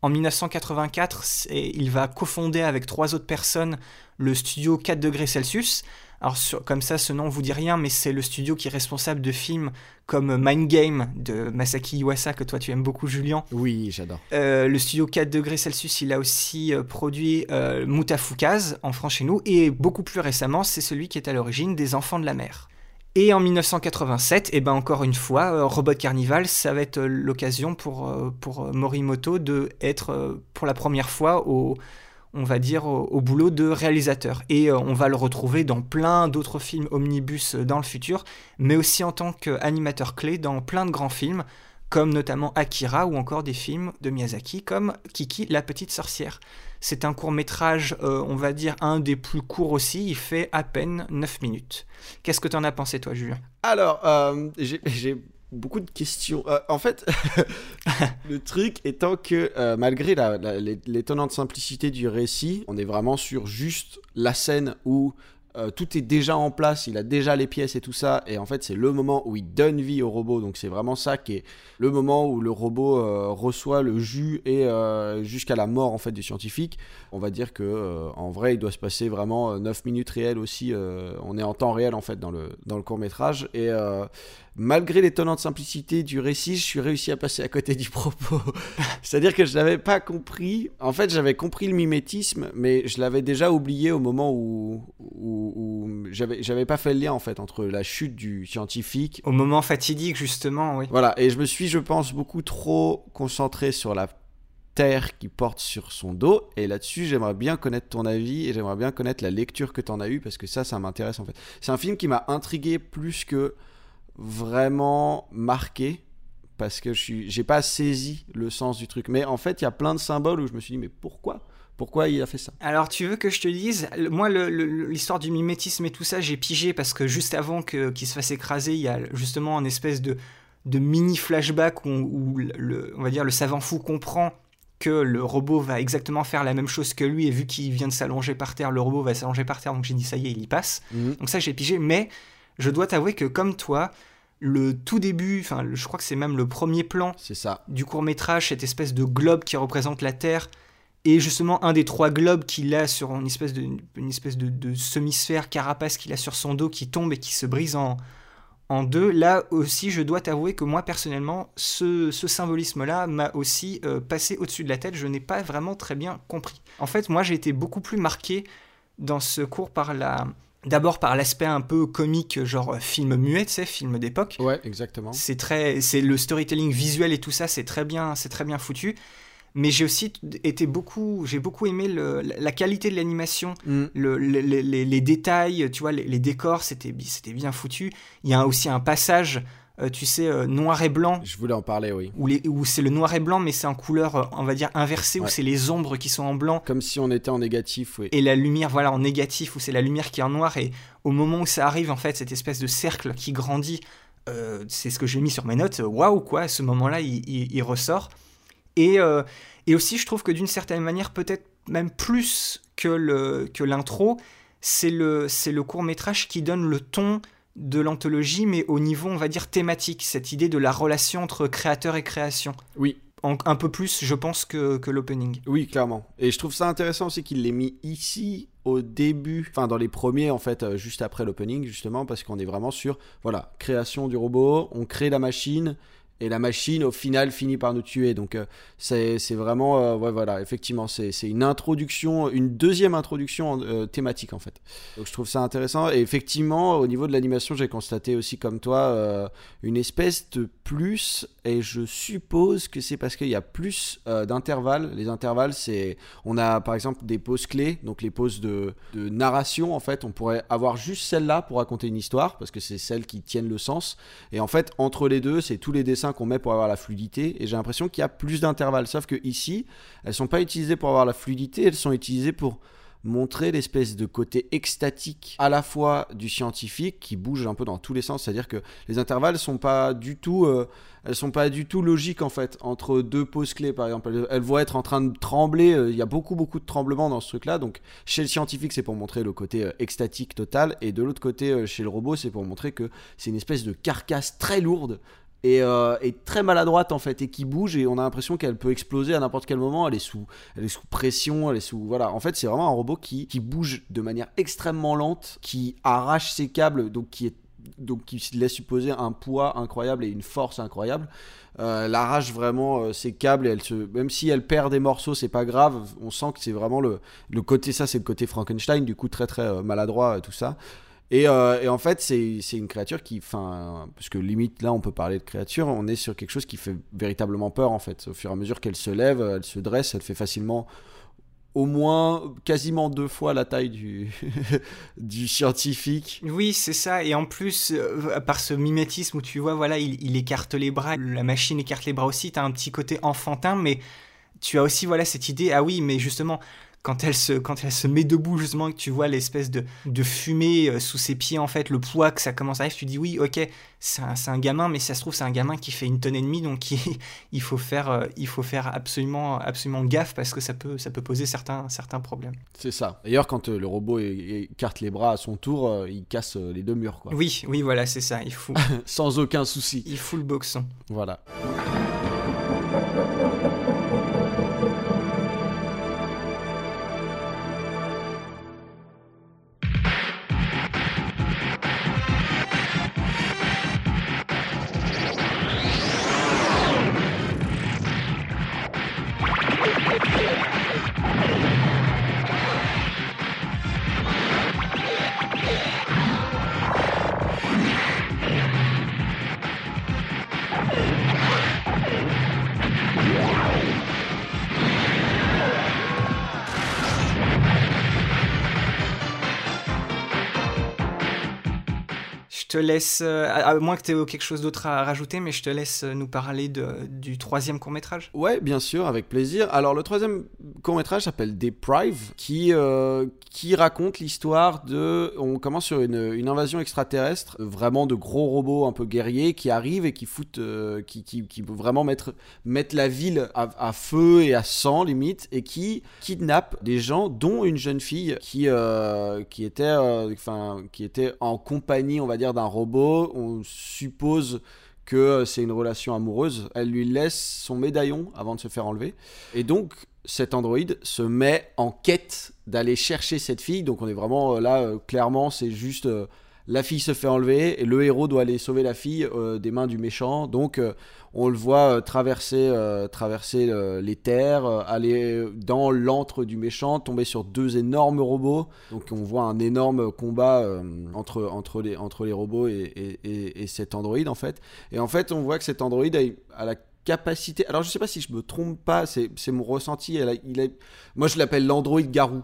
En 1984, il va cofonder avec trois autres personnes le studio 4 degrés Celsius alors comme ça, ce nom vous dit rien, mais c'est le studio qui est responsable de films comme Mind Game de Masaki Iwasa, que toi tu aimes beaucoup Julien. Oui, j'adore. Euh, le studio 4 degrés Celsius, il a aussi euh, produit euh, Mutafukaz en France chez nous, et beaucoup plus récemment, c'est celui qui est à l'origine des Enfants de la mer. Et en 1987, et eh ben encore une fois, Robot Carnival, ça va être l'occasion pour, pour Morimoto de être pour la première fois au on va dire, au, boulot de réalisateur. Et euh, on va le retrouver dans plein d'autres films omnibus euh, dans le futur, mais aussi en tant qu'animateur clé dans plein de grands films, comme notamment Akira ou encore des films de Miyazaki comme Kiki la petite sorcière. C'est un court métrage, euh, on va dire, un des plus courts aussi, il fait à peine 9 minutes. Qu'est-ce que tu en as pensé toi, Julien? Alors, j'ai beaucoup de questions. Euh, en fait, le truc étant que euh, malgré l'étonnante simplicité du récit, on est vraiment sur juste la scène où euh, tout est déjà en place, il a déjà les pièces et tout ça, et en fait c'est le moment où il donne vie au robot, donc c'est vraiment ça qui est le moment où le robot reçoit le jus et jusqu'à la mort en fait du scientifique. On va dire que en vrai il doit se passer vraiment 9 minutes réelles aussi, on est en temps réel en fait dans le, dans le court métrage, et malgré l'étonnante simplicité du récit, je suis réussi à passer à côté du propos. C'est-à-dire que je n'avais pas compris. En fait, j'avais compris le mimétisme, mais je l'avais déjà oublié au moment où, où, j'avais, j'avais pas fait le lien en fait entre la chute du scientifique. Au moment fatidique, justement, oui. Voilà, et je me suis, je pense, beaucoup trop concentré sur la terre qui porte sur son dos. Et là-dessus, j'aimerais bien connaître ton avis et j'aimerais bien connaître la lecture que tu en as eue parce que ça, ça m'intéresse en fait. C'est un film qui m'a intrigué plus que vraiment marqué parce que je n'ai pas saisi le sens du truc. Mais en fait, il y a plein de symboles où je me suis dit, mais pourquoi? Pourquoi il a fait ça? Alors, tu veux que je te dise Moi, l'histoire du mimétisme et tout ça, j'ai pigé parce que juste avant qu'il se fasse écraser, il y a justement un espèce de, de mini flashback où, le, on va dire le savant fou comprend que le robot va exactement faire la même chose que lui et vu qu'il vient de s'allonger par terre, le robot va s'allonger par terre. Donc j'ai dit ça y est, il y passe. Mhm. Donc ça j'ai pigé. Mais je dois t'avouer que comme toi, le tout début, enfin je crois que c'est même le premier plan ça. du court métrage, cette espèce de globe qui représente la Terre et justement, un des trois globes qu'il a sur une espèce de, une espèce de, semi-sphère carapace qu'il a sur son dos qui tombe et qui se brise en, en deux. Là aussi, je dois t'avouer que moi, personnellement, ce, symbolisme-là m'a aussi euh, passé au-dessus de la tête. Je n'ai pas vraiment très bien compris. En fait, moi, j'ai été beaucoup plus marqué dans ce cours par la. D'abord par l'aspect un peu comique, genre film muet, tu sais, film d'époque. Ouais, exactement. C'est très, c'est le storytelling visuel et tout ça, c'est très bien, c'est très bien foutu mais j'ai aussi été beaucoup, j'ai beaucoup aimé le, la qualité de l'animation, mm. le, les, les, détails, tu vois, les, décors, c'était c'était bien foutu. Il y a aussi un passage, euh, tu sais, euh, noir et blanc. Je voulais en parler, oui. Où, où c'est le noir et blanc, mais c'est en couleur, euh, on va dire inversée, où c'est les ombres qui sont en blanc. Comme si on était en négatif, oui. Et la lumière, voilà, en négatif, où c'est la lumière qui est en noir. Et au moment où ça arrive, en fait, cette espèce de cercle qui grandit, c'est ce que j'ai mis sur mes notes. Waouh, quoi, à ce moment-là, il, il ressort. Et, et aussi, je trouve que d'une certaine manière, peut-être même plus que l'intro, que c'est le, le court métrage qui donne le ton de l'anthologie, mais au niveau, on va dire, thématique, cette idée de la relation entre créateur et création. Oui. un peu plus, je pense, que, que l'opening. Oui, clairement. Et je trouve ça intéressant aussi qu'il l'ait mis ici au début, enfin dans les premiers en fait, euh, juste après l'opening justement, parce qu'on est vraiment sur, voilà, création du robot, on crée la machine, et la machine au final finit par nous tuer. Donc euh, c'est vraiment, euh, ouais voilà, effectivement, c'est une introduction, une deuxième introduction euh, thématique en fait. Donc je trouve ça intéressant. Et effectivement, au niveau de l'animation, j'ai constaté aussi comme toi une espèce de plus, et je suppose que c'est parce qu'il y a plus d'intervalles. Les intervalles, c'est, on a par exemple des pauses clés, donc les pauses de, narration en fait, on pourrait avoir juste celle-là pour raconter une histoire, parce que c'est celles qui tiennent le sens. Et en fait, entre les deux, c'est tous les dessins qu'on met pour avoir la fluidité. Et j'ai l'impression qu'il y a plus d'intervalles. Sauf que ici, elles sont pas utilisées pour avoir la fluidité, elles sont utilisées pour montrer l'espèce de côté extatique à la fois du scientifique qui bouge un peu dans tous les sens, c'est-à-dire que les intervalles sont pas du tout, euh, elles sont pas du tout logiques en fait entre deux pauses clés par exemple. Elles, vont être en train de trembler. Euh, il y a beaucoup beaucoup de tremblements dans ce truc-là. Donc chez le scientifique c'est pour montrer le côté euh, extatique total et de l'autre côté chez le robot c'est pour montrer que c'est une espèce de carcasse très lourde et, euh, très maladroite en fait et qui bouge et on a l'impression qu'elle peut exploser à n'importe quel moment. Elle est sous elle est sous pression elle est sous voilà. En fait c'est vraiment un robot qui, qui bouge de manière extrêmement lente qui arrache ses câbles donc qui est donc qui laisse supposer un poids incroyable et une force incroyable. Euh, elle arrache vraiment euh, ses câbles et elle se même si elle perd des morceaux c'est pas grave. On sent que c'est vraiment le, le côté ça c'est le côté Frankenstein du coup très très maladroit tout ça euh, et, en fait, c'est une créature qui, enfin, parce que limite là, on peut parler de créature, on est sur quelque chose qui fait véritablement peur en fait. Au fur et à mesure qu'elle se lève, elle se dresse, elle fait facilement au moins quasiment deux fois la taille du, scientifique. Oui, c'est ça. Et en plus, euh, par ce mimétisme où tu vois, voilà, il, il, écarte les bras, la machine écarte les bras aussi, tu as un petit côté enfantin, mais tu as aussi, voilà, cette idée, ah oui, mais justement, quand elle se, quand elle se met debout, justement, que tu vois l'espèce de, de fumée euh, sous ses pieds, en fait, le poids que ça commence à arriver, tu dis oui, ok, c'est un, un, gamin, mais ça se trouve, c'est un gamin qui fait une tonne et demie, donc il, il, faut, faire, euh, il faut faire absolument, absolument gaffe parce que ça peut, ça peut poser certains, certains problèmes. C'est ça. D'ailleurs, quand euh, le robot écarte les bras à son tour, il casse les deux murs, quoi. Oui, oui, voilà, c'est ça. Il faut. Sans aucun souci. Il fout le boxon. Voilà. Te laisse, euh, à moins que tu aies quelque chose d'autre à rajouter, mais je te laisse nous parler du troisième court métrage. Ouais, bien sûr, avec plaisir. Alors le troisième court métrage s'appelle Deprive, qui, euh, qui raconte l'histoire de... On commence sur une, invasion extraterrestre, vraiment de gros robots un peu guerriers qui arrivent et qui foutent... Euh, qui, qui, qui vraiment mettre, mettre la ville à, à, feu et à sang limite, et qui kidnappent des gens, dont une jeune fille qui, qui, était, enfin, qui était en compagnie, on va dire, d'un robot. On suppose que c'est une relation amoureuse. Elle lui laisse son médaillon avant de se faire enlever. Et donc, cet androïde se met en quête d'aller chercher cette fille. Donc, on est vraiment euh, là, euh, clairement, c'est juste. Euh, la fille se fait enlever et le héros doit aller sauver la fille des mains du méchant. Donc on le voit traverser, traverser les terres, aller dans l'antre du méchant, tomber sur deux énormes robots. Donc on voit un énorme combat entre, entre, les, entre les robots et, et, cet androïde en fait. Et en fait on voit que cet androïde a la Alors, je sais pas si je me trompe pas, c'est mon ressenti. il moi, je l'appelle l'Android Garou.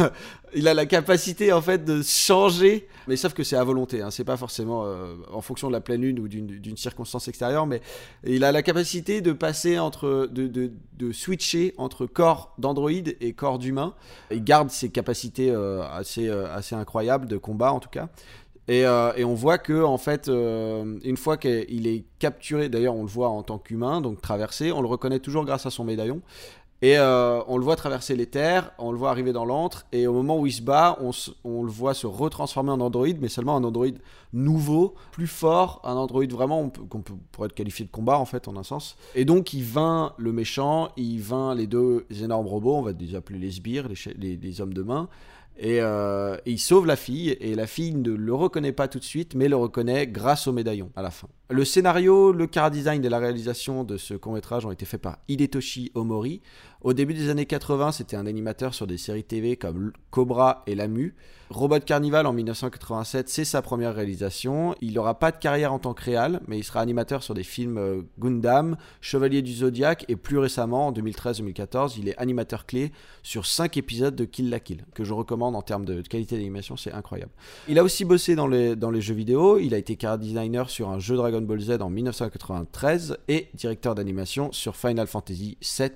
il a la capacité, en fait, de changer. Mais sauf que c'est à volonté. Hein. C'est pas forcément euh, en fonction de la pleine lune ou d'une circonstance extérieure. Mais il a la capacité de passer entre. de, switcher entre corps d'Android et corps d'humain. Il garde ses capacités euh, euh, assez incroyables de combat, en tout cas. Euh, et, on voit que en fait, euh, une fois qu'il est capturé, d'ailleurs on le voit en tant qu'humain, donc traversé, on le reconnaît toujours grâce à son médaillon. Et euh, on le voit traverser les terres, on le voit arriver dans l'antre, et au moment où il se bat, on, le voit se retransformer en androïde, mais seulement un androïde nouveau, plus fort, un androïde vraiment qu'on pourrait être qualifié de combat en fait, en un sens. Et donc il vainc le méchant, il vainc les deux énormes robots, on va les appeler les sbires, les hommes de main. Euh, et, il sauve la fille, et la fille ne le reconnaît pas tout de suite, mais le reconnaît grâce au médaillon à la fin. Le scénario, le car design et la réalisation de ce court métrage ont été faits par Hidetoshi Omori. Au début des années 80, c'était un animateur sur des séries TV comme Cobra et Lamu. Robot Carnival en 1987, c'est sa première réalisation. Il n'aura pas de carrière en tant que réal, mais il sera animateur sur des films euh, Gundam, Chevalier du Zodiac et plus récemment, en 2013-2014, il est animateur clé sur 5 épisodes de Kill la Kill, que je recommande en termes de qualité d'animation, c'est incroyable. Il a aussi bossé dans les, dans les jeux vidéo, il a été car designer sur un jeu Dragon Ball Z en 1993 et directeur d'animation sur Final Fantasy VII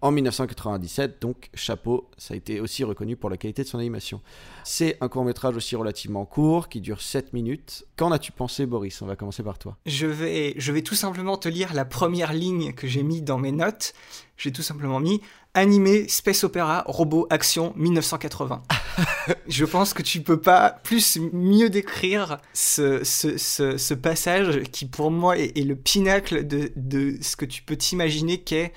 en 1997. Donc, chapeau, ça a été aussi reconnu pour la qualité de son animation. C'est un court métrage aussi relativement court qui dure 7 minutes. Qu'en as-tu pensé, Boris? On va commencer par toi. Je vais, je vais tout simplement te lire la première ligne que j'ai mis dans mes notes. J'ai tout simplement mis animé, space opéra, robot, action, 1980. je pense que tu peux pas plus mieux décrire ce, passage qui pour moi est, est le pinacle de, de, ce que tu peux t'imaginer qu'est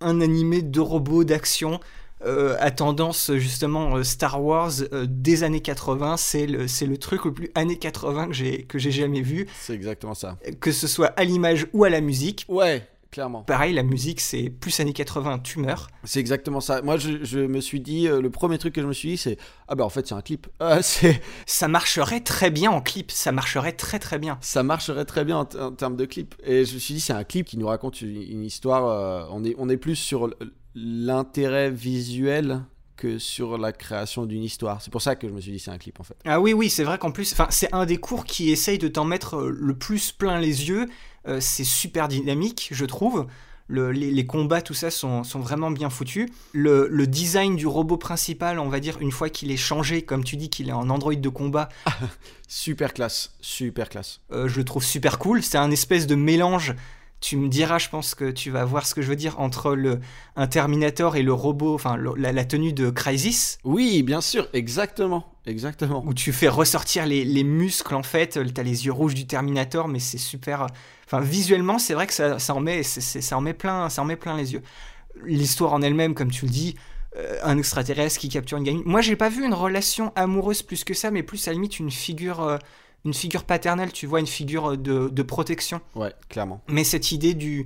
un animé de robots d'action euh, à tendance justement euh, Star Wars euh, des années 80. C'est le, c'est le truc le plus années 80 que j'ai, que j'ai jamais vu. C'est exactement ça. Que ce soit à l'image ou à la musique. Ouais, clairement. Pareil, la musique, c'est plus années 80, tu meurs. C'est exactement ça. Moi, je, je me suis dit, le premier truc que je me suis dit, c'est Ah bah en fait, c'est un clip. Ah, c'est... Ça marcherait très bien en clip, ça marcherait très très bien. Ça marcherait très bien en, termes de clip. Et je me suis dit, c'est un clip qui nous raconte une, histoire. on, est, on est plus sur l'intérêt visuel que sur la création d'une histoire. C'est pour ça que je me suis dit c'est un clip en fait. Ah oui oui c'est vrai qu'en plus c'est un des cours qui essaye de t'en mettre euh, le plus plein les yeux. Euh, c'est super dynamique je trouve. les, combats, tout ça sont, vraiment bien foutus. Le, design du robot principal, on va dire, une fois qu'il est changé, comme tu dis qu'il est en Android de combat. super classe, super classe. Euh, je le trouve super cool. C'est un espèce de mélange tu me diras, je pense que tu vas voir ce que je veux dire, entre le, un Terminator et le robot, enfin la, tenue de Crisis. Oui, bien sûr, exactement. Exactement. Où tu fais ressortir les, muscles, en fait. T'as les yeux rouges du Terminator, mais c'est super. Enfin, visuellement, c'est vrai que ça, ça, en met, ça, en met plein, ça en met plein les yeux. L'histoire en elle-même, comme tu le dis, euh, un extraterrestre qui capture une gamine. Moi, j'ai pas vu une relation amoureuse plus que ça, mais plus à la limite une figure. Euh, une figure paternelle, tu vois, une figure de, protection. Ouais, clairement. Mais cette idée du...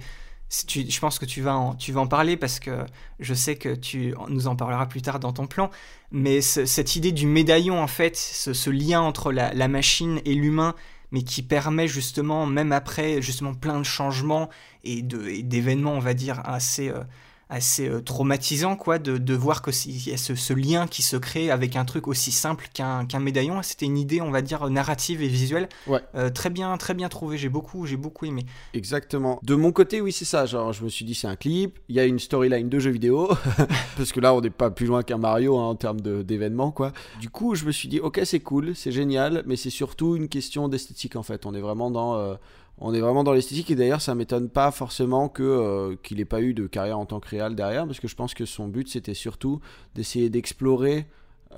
je pense que tu vas, en, tu vas en parler parce que je sais que tu nous en parleras plus tard dans ton plan. Mais cette idée du médaillon, en fait, ce, lien entre la, machine et l'humain, mais qui permet justement, même après justement plein de changements et d'événements, on va dire, assez, euh, assez euh, traumatisant quoi de, de voir que il y a ce, ce, lien qui se crée avec un truc aussi simple qu'un qu'un médaillon. C'était une idée on va dire narrative et visuelle ouais. euh, très bien très bien trouvé j'ai beaucoup j'ai beaucoup aimé. Exactement. De mon côté oui c'est ça. Genre je me suis dit c'est un clip. Il y a une storyline de jeu vidéo. Parce que là on n'est pas plus loin qu'un Mario hein, en termes d'événements quoi. Du coup je me suis dit ok c'est cool c'est génial. Mais c'est surtout une question d'esthétique en fait. On est vraiment dans euh, on est vraiment dans l'esthétique et d'ailleurs ça m'étonne pas forcément euh, qu'il ait pas eu de carrière en tant que réal derrière parce que je pense que son but c'était surtout d'essayer d'explorer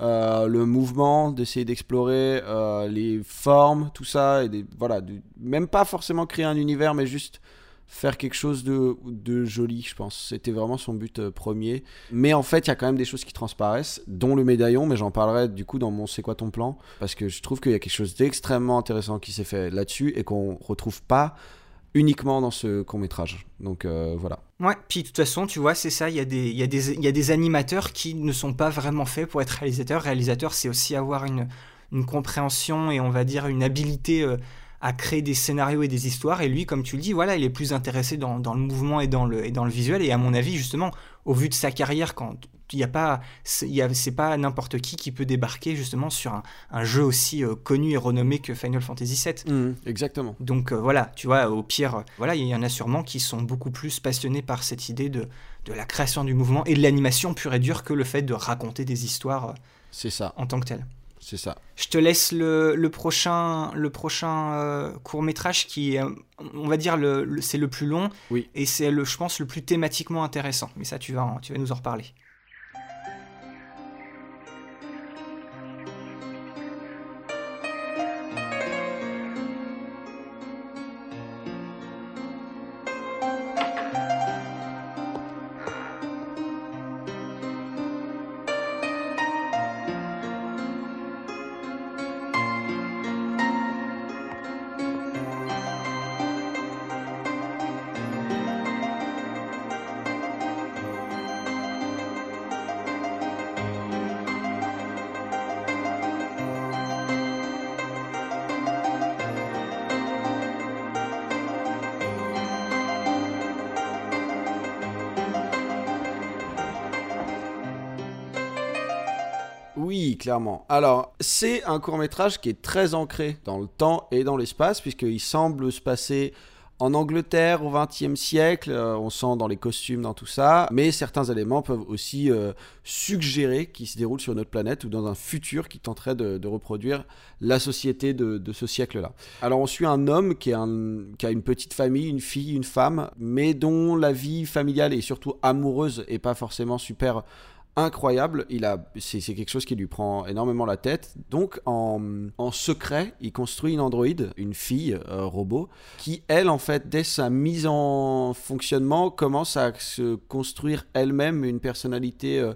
euh, le mouvement, d'essayer d'explorer euh, les formes, tout ça et voilà, même pas forcément créer un univers mais juste faire quelque chose de, de joli, je pense. C'était vraiment son but euh, premier. Mais en fait, il y a quand même des choses qui transparaissent, dont le médaillon, mais j'en parlerai du coup dans mon C'est quoi ton plan? Parce que je trouve qu'il y a quelque chose d'extrêmement intéressant qui s'est fait là-dessus et qu'on retrouve pas uniquement dans ce court métrage. Donc euh, voilà. Ouais, puis de toute façon, tu vois, c'est ça, il y, a des, il, y y a des animateurs qui ne sont pas vraiment faits pour être réalisateurs. Réalisateur, c'est aussi avoir une, une compréhension et on va dire une habilité... Euh, à créer des scénarios et des histoires. Et lui, comme tu le dis, voilà, il est plus intéressé dans, dans le mouvement et dans le, et dans le visuel. Et à mon avis, justement, au vu de sa carrière, quand il n'y a pas, c'est pas n'importe qui qui peut débarquer justement sur un, un jeu aussi euh, connu et renommé que Final Fantasy VII. Mmh, exactement. Donc euh, voilà, tu vois, au pire, euh, voilà, il y en a sûrement qui sont beaucoup plus passionnés par cette idée de, de la création du mouvement et de l'animation pure et dure que le fait de raconter des histoires. C'est ça. En tant que tel. C'est ça. Je te laisse le, le prochain, le prochain euh, court métrage qui on va dire, le, le c'est le plus long. Oui. Et c'est, le, je pense, le plus thématiquement intéressant. Mais ça, tu vas, tu vas nous en reparler. Alors, c'est un court métrage qui est très ancré dans le temps et dans l'espace, puisqu'il semble se passer en Angleterre au XXe siècle, euh, on sent dans les costumes, dans tout ça, mais certains éléments peuvent aussi euh, suggérer qu'ils se déroulent sur notre planète ou dans un futur qui tenterait de, reproduire la société de, ce siècle-là. Alors on suit un homme qui, qui, a une petite famille, une fille, une femme, mais dont la vie familiale et surtout amoureuse est pas forcément super incroyable. Il a, c'est, quelque chose qui lui prend énormément la tête. Donc, en, en secret, il construit une androïde, une fille euh, robot, qui, elle, en fait, dès sa mise en fonctionnement, commence à se construire elle-même une personnalité. Euh,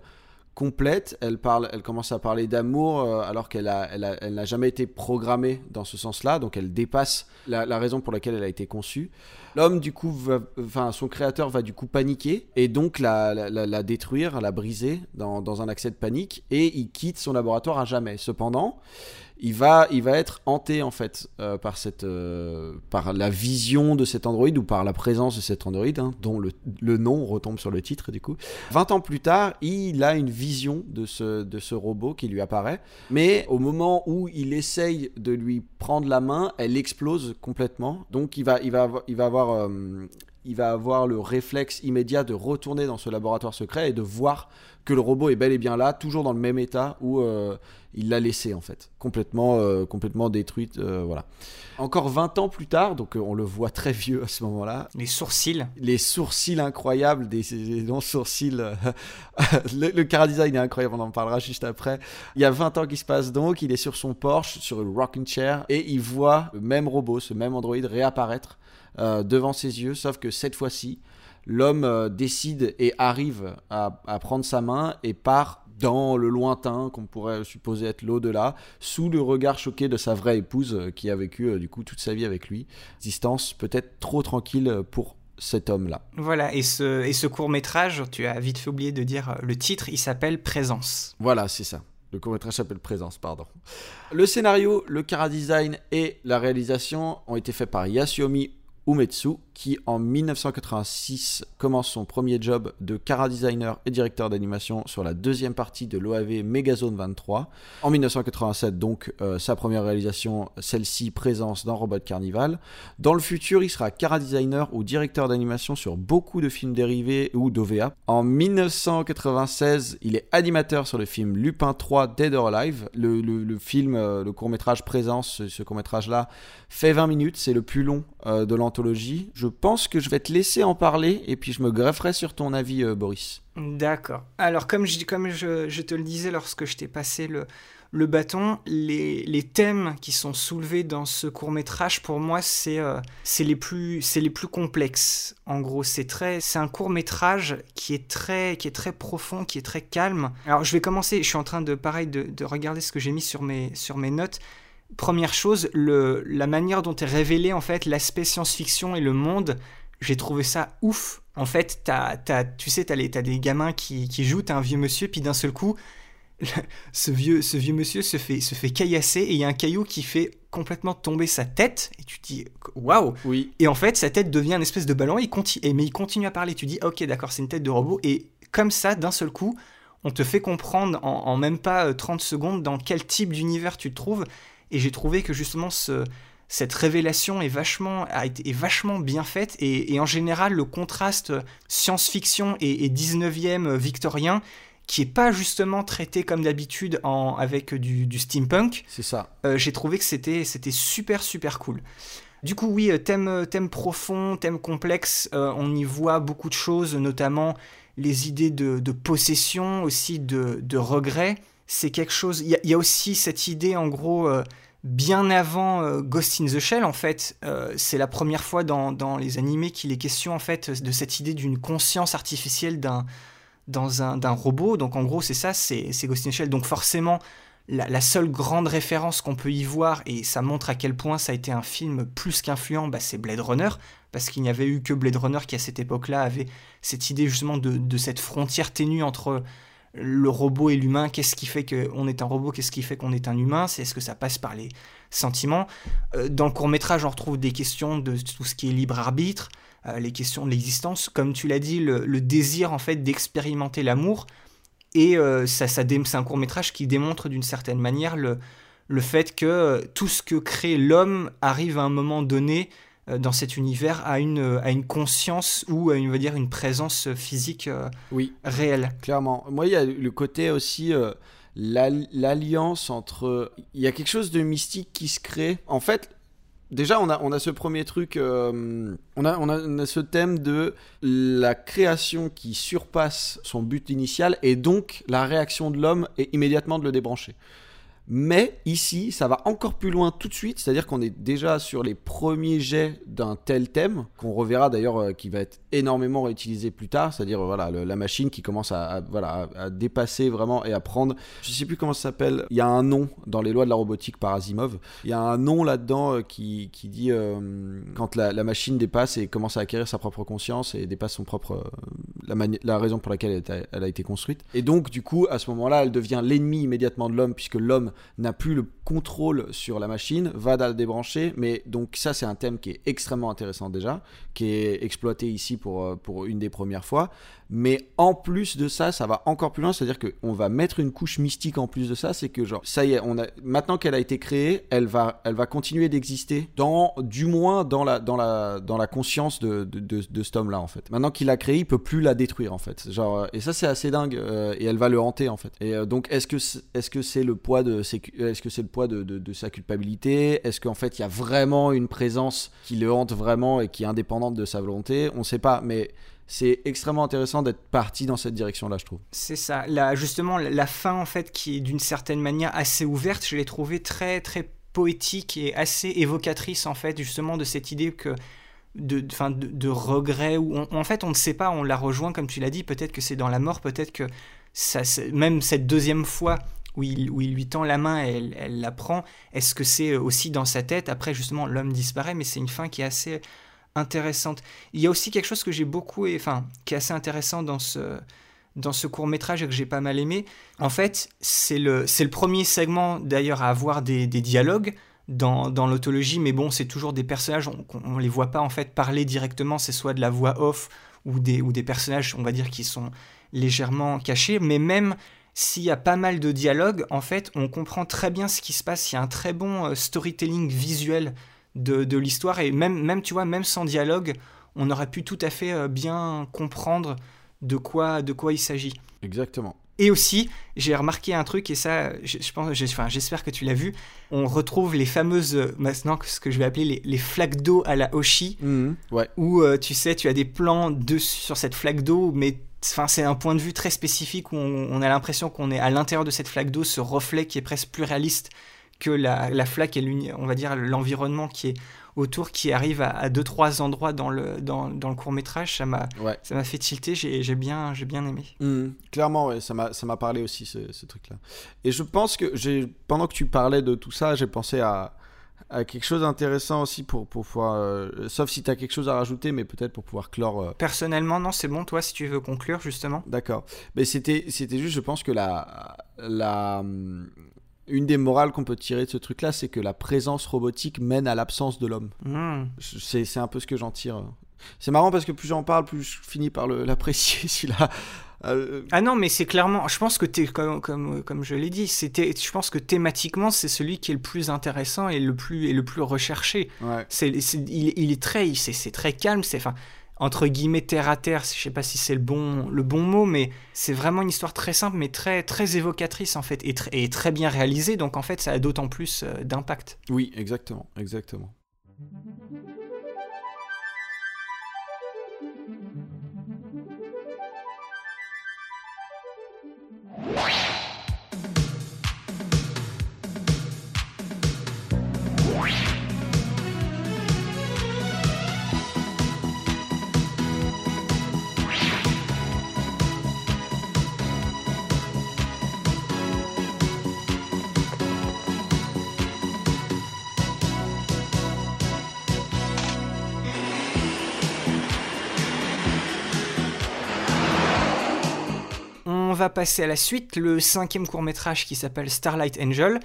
complète, elle, parle, elle commence à parler d'amour euh, alors qu'elle elle a, elle n'a jamais été programmée dans ce sens-là, donc elle dépasse la, la, raison pour laquelle elle a été conçue. L'homme, du coup, va, enfin, son créateur va du coup paniquer et donc la, la, la détruire, la briser dans, dans, un accès de panique et il quitte son laboratoire à jamais. Cependant, il va, il va être hanté en fait euh, par cette, euh, par la vision de cet androïde ou par la présence de cet androïde, hein, dont le, nom retombe sur le titre du coup. 20 ans plus tard, il a une vision de ce, de ce robot qui lui apparaît, mais au moment où il essaye de lui prendre la main, elle explose complètement. Donc il va, il va, il va avoir euh, il va avoir le réflexe immédiat de retourner dans ce laboratoire secret et de voir que le robot est bel et bien là, toujours dans le même état où euh, il l'a laissé en fait, complètement, euh, complètement détruite. Euh, voilà. Encore 20 ans plus tard, donc on le voit très vieux à ce moment-là. Les sourcils. Les sourcils incroyables, des, des non-sourcils. le, le car design est incroyable, on en parlera juste après. Il y a 20 ans qui se passe donc, il est sur son Porsche, sur une rocking chair, et il voit le même robot, ce même androïde réapparaître euh, devant ses yeux, sauf que cette fois-ci, l'homme euh, décide et arrive à, à, prendre sa main et part dans le lointain qu'on pourrait supposer être l'au-delà, sous le regard choqué de sa vraie épouse euh, qui a vécu du coup toute sa vie avec lui. Distance peut-être trop tranquille pour cet homme-là. Voilà, et ce, et ce court métrage, tu as vite fait oublier de dire le titre, il s'appelle Présence. Voilà, c'est ça. Le court-métrage s'appelle Présence, pardon. Le scénario, le chara-design et la réalisation ont été faits par Yasuomi Umetsu, qui en 1986 commence son premier job de cara designer et directeur d'animation sur la deuxième partie de l'OAV Megazone 23. En 1987, donc, euh, sa première réalisation, celle-ci, présence dans Robot Carnival. Dans le futur, il sera cara designer ou directeur d'animation sur beaucoup de films dérivés ou d'OVA. En 1996, il est animateur sur le film Lupin 3 Dead or Alive. Le, film, euh, le court-métrage présence, ce, court-métrage-là, fait 20 minutes, c'est le plus long euh, de Je pense que je vais te laisser en parler et puis je me grefferai sur ton avis, euh, Boris. D'accord. Alors, comme, je, te le disais lorsque je t'ai passé le, bâton, les, thèmes qui sont soulevés dans ce court métrage, pour moi, c'est euh, les, plus, complexes. En gros, c'est un court métrage qui est, très, profond, qui est très calme. Alors, je vais commencer, je suis en train de, regarder ce que j'ai mis sur mes notes. Première chose, le, la manière dont est révélé en fait l'aspect science-fiction et le monde, j'ai trouvé ça ouf. En fait, tu sais, t'as, as des gamins qui, qui jouent, t'as un vieux monsieur, puis d'un seul coup, ce, vieux, ce vieux monsieur se fait, se fait caillasser et il y a un caillou qui fait complètement tomber sa tête. Et tu te dis, waouh Oui. Et en fait, sa tête devient une espèce de ballon, et continue, mais il continue à parler. Tu dis, ok, d'accord, c'est une tête de robot. Et comme ça, d'un seul coup, on te fait comprendre en, en même pas 30 euh, secondes dans quel type d'univers tu te trouves. Et j'ai trouvé que justement ce, cette révélation est vachement, a été, est vachement bien faite. Et, en général, le contraste science-fiction et, 19e victorien, qui est pas justement traité comme d'habitude avec du, steampunk. C'est ça. Euh, j'ai trouvé que c'était super super cool. Du coup, oui, euh, thème, thème profond, thème complexe, euh, on y voit beaucoup de choses, notamment les idées de, possession, aussi de, de regret c'est quelque chose. Il y, a aussi cette idée, en gros, euh, bien avant euh, Ghost in the Shell, en fait, euh, c'est la première fois dans, les animés qu'il est question, en fait, de cette idée d'une conscience artificielle d'un dans un, d'un robot. Donc, en ghost c'est ça, c'est Ghost in the Shell. Donc, forcément, la, seule grande référence qu'on peut y voir, et ça montre à quel point ça a été un film plus qu'influent, bah, c'est Blade Runner, parce qu'il n'y avait eu que Blade Runner qui, à cette époque-là, avait cette idée justement de, de cette frontière ténue entre le robot et l'humain, qu'est-ce qui fait qu'on est un robot, qu'est-ce qui fait qu'on est un humain, c'est est-ce que ça passe par les sentiments. Euh, dans le court métrage, on retrouve des questions de tout ce qui est libre arbitre, euh, les questions de l'existence, comme tu l'as dit, le, désir en fait d'expérimenter l'amour. Et euh, ça, ça c'est un court métrage qui démontre d'une certaine manière le, le fait que tout ce que crée l'homme arrive à un moment donné dans cet univers a une, euh, a une conscience ou une, va dire, une présence physique euh, oui, réelle. Clairement. Moi, il y a le côté aussi. l'alliance entre il y a quelque chose de mystique qui se crée en fait déjà on a, on a ce premier truc on, a, on, a, ce thème de la création qui surpasse son but initial et donc la réaction de l'homme est immédiatement de le débrancher mais ici, ça va encore plus loin tout de suite, c'est-à-dire qu'on est déjà sur les premiers jets d'un tel thème, qu'on reverra d'ailleurs euh, qui va être énormément réutilisé plus tard, c'est-à-dire voilà, la machine qui commence à, voilà, à, dépasser vraiment et à prendre, je sais plus comment ça s'appelle, il y a un nom dans les lois de la robotique par Asimov, il y a un nom là-dedans euh, qui, qui, dit euh, quand la, machine dépasse et commence à acquérir sa propre conscience et dépasse son propre, la, raison pour laquelle elle, elle a été construite. Et donc du coup, à ce moment-là, elle devient l'ennemi immédiatement de l'homme puisque l'homme n'a plus le contrôle sur la machine, va la débrancher. Mais donc ça, c'est un thème qui est extrêmement intéressant déjà, qui est exploité ici pour, euh, pour une des premières fois. Mais en plus de ça, ça va encore plus loin, c'est-à-dire qu'on va mettre une couche mystique en plus de ça, c'est que genre ça y est, on a maintenant qu'elle a été créée, elle va, elle va continuer d'exister dans, du moins dans la, dans la, dans la conscience de, de, de, cet homme-là en fait. Maintenant qu'il l'a créée, il peut plus la détruire en fait. Genre et ça c'est assez dingue euh, et elle va le hanter en fait. Et euh, donc est-ce que est-ce que c'est le poids de est-ce que c'est le poids de, de sa culpabilité? Est-ce qu'en fait il y a vraiment une présence qui le hante vraiment et qui est indépendante de sa volonté? On sait pas, mais c'est extrêmement intéressant d'être parti dans cette direction-là, je trouve. C'est ça. Là, justement, la fin, en fait, qui est d'une certaine manière assez ouverte, je l'ai trouvée très, très poétique et assez évocatrice, en fait, justement, de cette idée que de, de, de, regret, en fait, on ne sait pas, on la rejoint, comme tu l'as dit, peut-être que c'est dans la mort, peut-être que ça, même cette deuxième fois où il, où il, lui tend la main et elle, elle la prend, est-ce que c'est aussi dans sa tête? Après, justement, l'homme disparaît, mais c'est une fin qui est assez intéressante. Il y a aussi quelque chose que j'ai beaucoup, enfin, qui est assez intéressant dans ce, dans ce court métrage et que j'ai pas mal aimé. En fait, c'est le, le premier segment d'ailleurs à avoir des, dialogues. dans, dans l'autologie, mais bon, c'est toujours des personnages, on, on les voit pas en fait parler directement, c'est soit de la voix off ou des, ou des personnages, on va dire, qui sont légèrement cachés, mais même s'il y a pas mal de dialogues, en fait, on comprend très bien ce qui se passe, il y a un très bon euh, storytelling visuel de, de l'histoire, et même, même, tu vois, même sans dialogue, on aurait pu tout à fait euh, bien comprendre de quoi, de quoi il s'agit. Exactement. Et aussi, j'ai remarqué un truc, et ça, je, je pense, enfin, j'espère que tu l'as vu, on retrouve les fameuses, euh, maintenant, ce que je vais appeler les, les flaques d'eau à la Hoshi, Mhm, ouais. où euh, tu sais, tu as des plans dessus sur cette flaque d'eau, mais enfin, c'est un point de vue très spécifique où on, on a l'impression qu'on est à l'intérieur de cette flaque d'eau, ce reflet qui est presque plus réaliste que la, la flaque et on va dire l'environnement qui est autour, qui arrive à, à deux trois endroits dans le dans, dans le court métrage. Ça m'a Ouais. ça m'a fait tilter. J'ai j'ai bien j'ai bien aimé. Mhm, Clairement, ouais, ça m'a ça m'a parlé aussi ce, ce truc-là. Et je pense que j'ai pendant que tu parlais de tout ça, j'ai pensé à, à quelque chose d'intéressant aussi pour pour pouvoir, euh, sauf si tu as quelque chose à rajouter, mais peut-être pour pouvoir clore. euh, Personnellement, non, c'est bon. Toi, si tu veux conclure justement. D'accord. Mais c'était juste, je pense que la la une des morales qu'on peut tirer de ce truc-là, c'est que la présence robotique mène à l'absence de l'homme. Hmm. C'est un peu ce que j'en tire. C'est marrant parce que plus j'en parle, plus je finis par l'apprécier. Euh, Ah non, mais c'est clairement. Je pense que comme comme comme je l'ai dit, c'était. Je pense que thématiquement, c'est celui qui est le plus intéressant et le plus et le plus recherché. ouais. C'est, c'est- il, il est très, c'est, c'est très calme. C'est, enfin, entre guillemets terre à terre. Je sais pas si c'est le bon, le bon mot, mais c'est vraiment une histoire très simple, mais très, très évocatrice en fait, et, tr- et très bien réalisée. Donc en fait, ça a d'autant plus euh, d'impact. Oui, exactement, exactement. Passer à la suite, le cinquième court métrage qui s'appelle Starlight Angel.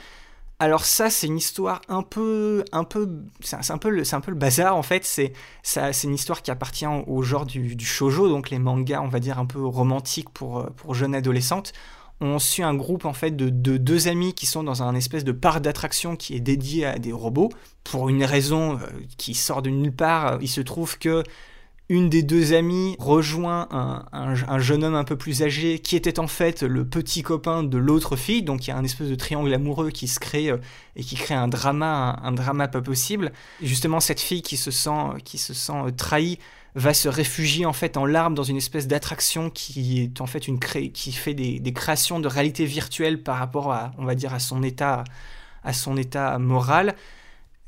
Alors ça, c'est une histoire un peu, un peu, c'est un, peu, le, c'est un peu le bazar en fait. C'est, c'est une histoire qui appartient au genre du, shojo, donc les mangas, on va dire un peu romantiques pour, euh, pour jeunes adolescentes. On suit un groupe en fait de, de deux amis qui sont dans un espèce de parc d'attractions qui est dédié à des robots. Pour une raison euh, qui sort de nulle part, il se trouve que une des deux amies rejoint un, un- un jeune homme un peu plus âgé qui était en fait le petit copain de l'autre fille, donc il y a un espèce de triangle amoureux qui se crée euh, et qui crée un drama, un, un drama pas possible. Et justement, cette fille qui se sent, qui se sent euh, trahie va se réfugier en fait en larmes dans une espèce d'attraction qui est en fait une cré... qui fait des, des créations de réalité virtuelle par rapport à, on va dire, à son état, à son état moral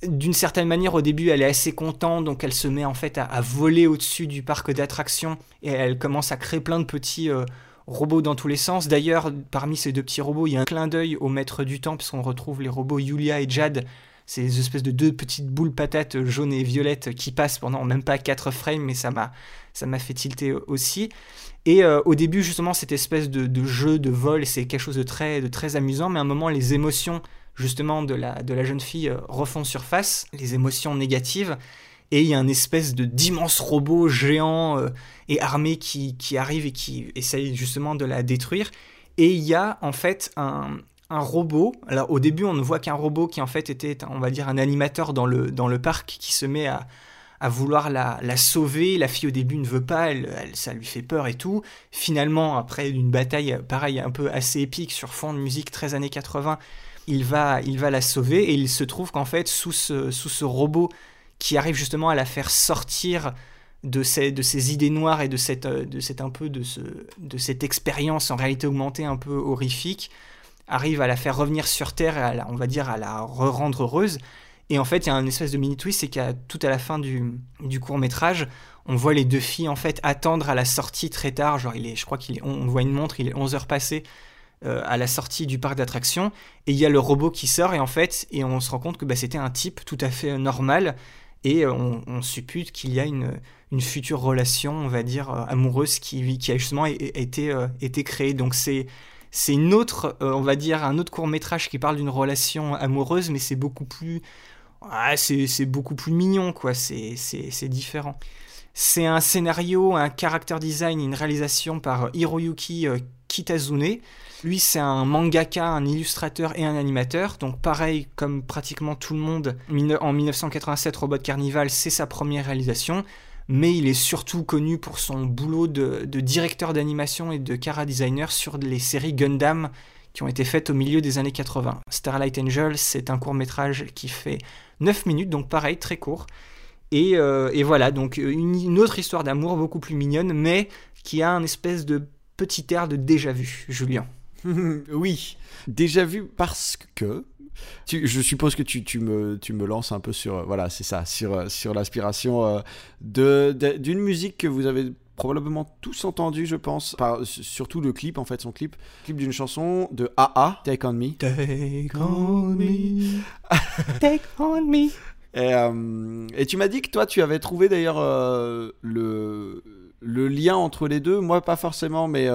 d'une certaine manière, au début, elle est assez contente, donc elle se met en fait à, voler au-dessus du parc d'attractions et elle commence à créer plein de petits euh, robots dans tous les sens. D'ailleurs, parmi ces deux petits robots, il y a un clin d'œil au maître du temps, puisqu'on retrouve les robots Yulia et Jad, ces espèces de deux petites boules patates jaunes et violettes qui passent pendant même pas 4 frames, mais ça m'a ça m'a fait tilter aussi. Et euh, au début, justement, cette espèce de, de jeu de vol, c'est quelque chose de très, de très amusant, mais à un moment, les émotions justement de la, de la jeune fille euh, refont surface, les émotions négatives, et il y a un espèce de d'immense robot géant euh, et armé qui, qui arrive et qui essaye justement de la détruire. Et il y a en fait un, un robot. Alors au début, on ne voit qu'un robot qui en fait était, on va dire, un animateur dans le, dans le parc qui se met à, à vouloir la, la sauver. La fille au début ne veut pas, elle, ça lui fait peur et tout. Finalement, après une bataille, pareil, un peu assez épique sur fond de musique 13 années 80, il va, il va la sauver et il se trouve qu'en fait, sous ce, sous ce robot qui arrive justement à la faire sortir de ces, de ces idées noires et de cette, euh, de cette un peu de, ce, de cette expérience en réalité augmentée un peu horrifique, arrive à la faire revenir sur Terre et à la, on va dire à la re-rendre heureuse. Et en fait, il y a un espèce de mini twist, c'est qu'à tout à la fin du, du court métrage, on voit les deux filles en fait attendre à la sortie très tard. Genre, il est, je crois qu'il on voit une montre, il est 11 heures passées euh, à la sortie du parc d'attractions. Et il y a le robot qui sort et en fait, et on se rend compte que bah, c'était un type tout à fait euh, normal. Et euh, on, on suppute qu'il y a une, une future relation, on va dire, amoureuse qui, qui a justement été, été créée. Donc c'est c'est une autre, on va dire, un autre court métrage qui parle d'une relation amoureuse, mais c'est beaucoup plus, ah, c'est beaucoup plus mignon, quoi. C'est différent. C'est un scénario, un character design, une réalisation par Hiroyuki Kitazune. Lui, c'est un mangaka, un illustrateur et un animateur. Donc, pareil, comme pratiquement tout le monde, en 1987, Robot Carnival, c'est sa première réalisation. Mais il est surtout connu pour son boulot de, directeur d'animation et de cara designer sur les séries Gundam qui ont été faites au milieu des années 80. Starlight Angel, c'est un court métrage qui fait 9 minutes, donc pareil, très court. Et, euh, voilà, donc une, autre histoire d'amour beaucoup plus mignonne, mais qui a un espèce de petit air de déjà vu, Julien. oui, déjà vu parce que je suppose que tu, tu, me, tu me lances un peu sur, voilà, c'est ça, sur, sur l'aspiration euh, de, d'une musique que vous avez probablement tous entendu, je pense, par, surtout le clip, en fait, son clip, clip d'une chanson de AA, Take On Me. Take On Me. Take On Me. Et, euh, et tu m'as dit que toi, tu avais trouvé d'ailleurs euh, le, le lien entre les deux. Moi, pas forcément, mais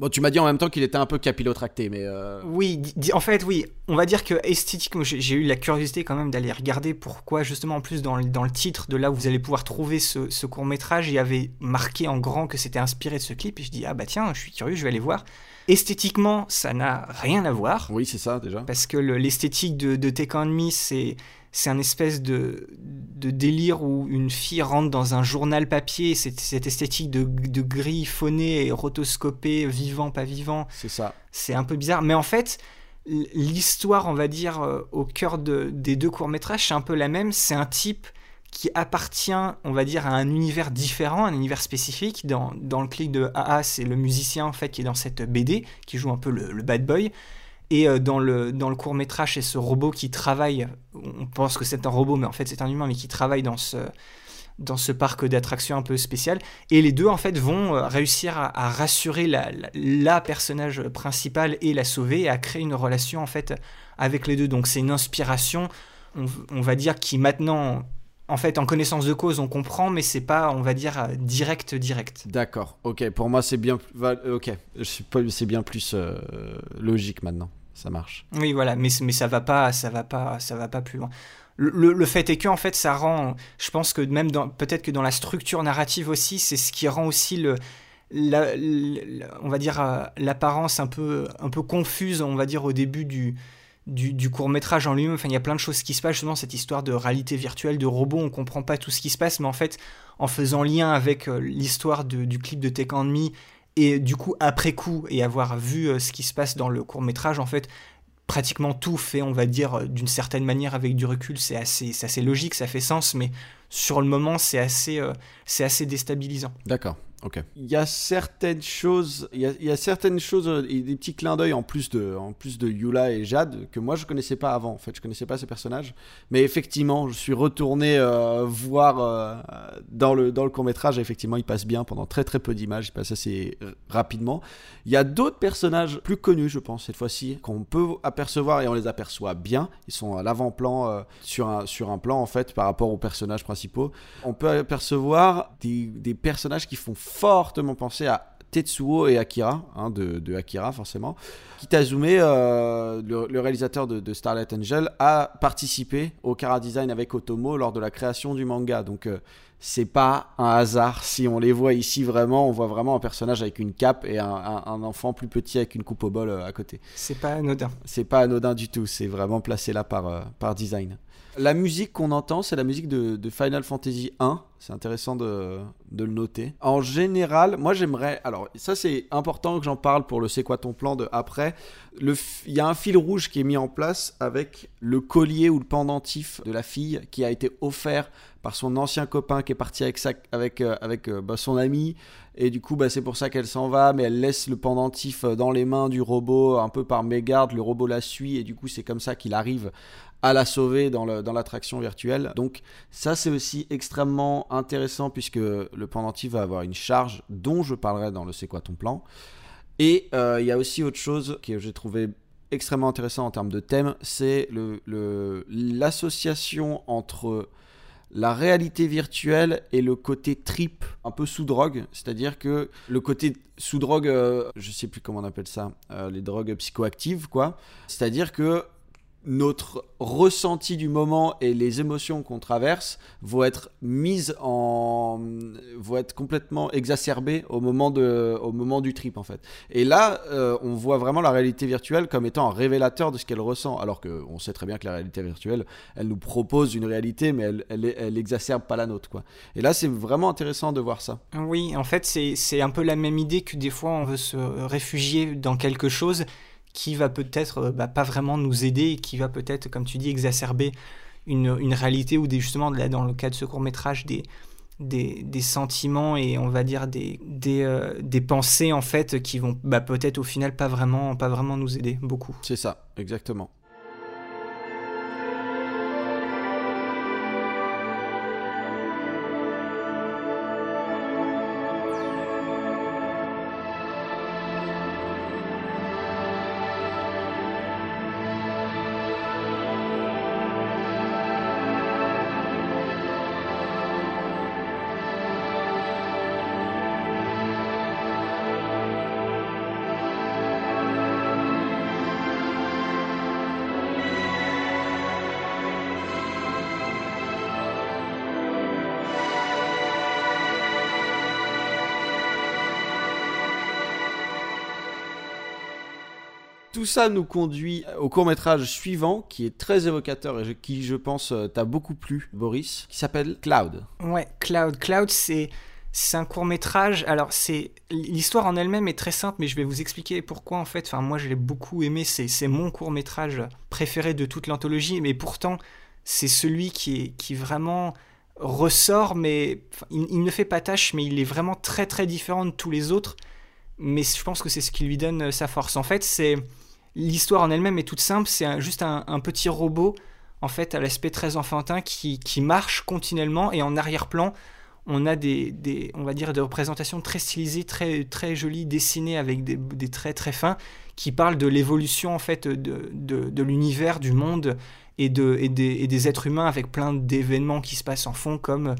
Bon, tu m'as dit en même temps qu'il était un peu capillotracté, mais. Euh, oui, en fait, oui. On va dire que esthétiquement, j'ai eu la curiosité quand même d'aller regarder pourquoi, justement, en plus, dans le, dans le titre de là où vous allez pouvoir trouver ce, court-métrage, il y avait marqué en grand que c'était inspiré de ce clip. Et je dis, ah bah tiens, je suis curieux, je vais aller voir. Esthétiquement, ça n'a rien à voir. Oui, c'est ça, déjà. Parce que l'esthétique de, de Take On Me, c'est c'est un espèce de, de, délire où une fille rentre dans un journal papier, cette, cette esthétique de, de gris phoné et rotoscopé, vivant, pas vivant. C'est ça. C'est un peu bizarre. Mais en fait, l'histoire, on va dire, euh, au cœur de, des deux courts-métrages, c'est un peu la même. C'est un type qui appartient, on va dire, à un univers différent, un univers spécifique. Dans, dans le clip de AA, c'est le musicien, en fait, qui est dans cette BD, qui joue un peu le, bad boy. Et euh, dans le, dans le court métrage, c'est ce robot qui travaille, on pense que c'est un robot, mais en fait c'est un humain, mais qui travaille dans ce, dans ce parc d'attractions un peu spécial. Et les deux, en fait, vont euh, réussir à, rassurer la, la, personnage principale et la sauver, et à créer une relation, en fait, avec les deux. Donc c'est une inspiration, on, va dire, qui maintenant en fait, en connaissance de cause, on comprend, mais c'est pas, on va dire, direct, direct. D'accord. Ok. Pour moi, c'est bien. Ok. C'est bien plus euh, logique maintenant ça marche. Oui, voilà, mais, mais ça va pas, ça va pas, ça va pas plus loin. Le, le, fait est que en fait ça rend, je pense que même peut-être que dans la structure narrative aussi, c'est ce qui rend aussi le, la, on va dire euh, l'apparence un peu un peu confuse, on va dire au début du du, court métrage en lui-même. Enfin, il y a plein de choses qui se passent justement cette histoire de réalité virtuelle, de robots. On comprend pas tout ce qui se passe, mais en fait, en faisant lien avec euh, l'histoire du clip de Take On Me et du coup, après coup, et avoir vu euh, ce qui se passe dans le court métrage, en fait, pratiquement tout fait, on va dire, euh, d'une certaine manière avec du recul, c'est assez, logique, ça fait sens, mais sur le moment, c'est assez, c'est assez déstabilisant. D'accord. Il y a certaines choses, il y a, certaines choses, euh, des petits clins d'œil en plus de, en plus de Yula et Jade que moi je connaissais pas avant. En fait, je connaissais pas ces personnages, mais effectivement, je suis retourné euh, voir euh, dans le dans le court métrage. Effectivement, il passe bien pendant très très peu d'images, il passe assez rapidement. Il y a d'autres personnages plus connus, je pense cette fois-ci, qu'on peut apercevoir et on les aperçoit bien. Ils sont à l'avant-plan sur un sur un plan en fait par rapport aux personnages principaux. On peut apercevoir des, des personnages qui font fortement pensé à Tetsuo et Akira, hein, de, Akira forcément. Kitazume, euh, le, réalisateur de, Starlight Angel, a participé au Kara Design avec Otomo lors de la création du manga. Donc euh, c'est pas un hasard si on les voit ici vraiment. On voit vraiment un personnage avec une cape et un, enfant plus petit avec une coupe au bol euh, à côté. C'est pas anodin. C'est pas anodin du tout. C'est vraiment placé là par, par design. La musique qu'on entend, c'est la musique de, de Final Fantasy 1 c'est intéressant de, le noter. En général, moi j'aimerais. Alors, ça c'est important que j'en parle pour le C'est quoi ton plan de après. Il y a un fil rouge qui est mis en place avec le collier ou le pendentif de la fille qui a été offert par son ancien copain qui est parti avec, avec, euh, avec euh, bah, son ami. Et du coup, bah, c'est pour ça qu'elle s'en va, mais elle laisse le pendentif euh, dans les mains du robot un peu par mégarde. Le robot la suit et du coup, c'est comme ça qu'il arrive à la sauver dans l'attraction virtuelle. Donc ça c'est aussi extrêmement intéressant puisque le pendentif va avoir une charge dont je parlerai dans le C'est quoi ton plan. Et euh, il y a aussi autre chose que j'ai trouvé extrêmement intéressant en termes de thème, c'est l'association entre la réalité virtuelle et le côté trip, un peu sous drogue. C'est-à-dire que le côté sous drogue, euh, je sais plus comment on appelle ça, euh, les drogues psychoactives, quoi. C'est-à-dire que notre ressenti du moment et les émotions qu'on traverse vont être mises en vont être complètement exacerbées au moment de au moment du trip en fait. Et là euh, on voit vraiment la réalité virtuelle comme étant un révélateur de ce qu'elle ressent alors que on sait très bien que la réalité virtuelle elle nous propose une réalité mais elle elle, elle exacerbe pas la nôtre quoi. Et là c'est vraiment intéressant de voir ça. Oui en fait c'est un peu la même idée que des fois on veut se réfugier dans quelque chose qui va peut-être euh, bah, pas vraiment nous aider qui va peut-être, comme tu dis, exacerber une, une réalité ou des, justement, là, dans le cas de ce court métrage, des, des, des, sentiments et on va dire des, des, euh, des pensées en fait qui vont bah, peut-être au final pas vraiment, pas vraiment nous aider beaucoup. C'est ça, exactement. Tout ça nous conduit au court métrage suivant, qui est très évocateur et qui, je pense, euh, t'a beaucoup plu, Boris, qui s'appelle Cloud. Ouais, Cloud. Cloud, c'est un court métrage. Alors, c'est l'histoire en elle-même est très simple, mais je vais vous expliquer pourquoi en fait. Enfin, moi, je l'ai beaucoup aimé. C'est mon court métrage préféré de toute l'anthologie, mais pourtant, c'est celui qui est qui vraiment ressort, mais il, il, ne fait pas tâche, mais il est vraiment très très différent de tous les autres. Mais je pense que c'est ce qui lui donne euh, sa force. En fait, c'est l'histoire en elle-même est toute simple, c'est juste un, petit robot, en fait, à l'aspect très enfantin, qui, marche continuellement, et en arrière-plan, on a des, on va dire, des représentations très stylisées, très, très jolies, dessinées avec des, traits très fins, qui parlent de l'évolution, en fait, de, de, l'univers, du monde, et, de, et, des, êtres humains, avec plein d'événements qui se passent en fond, comme...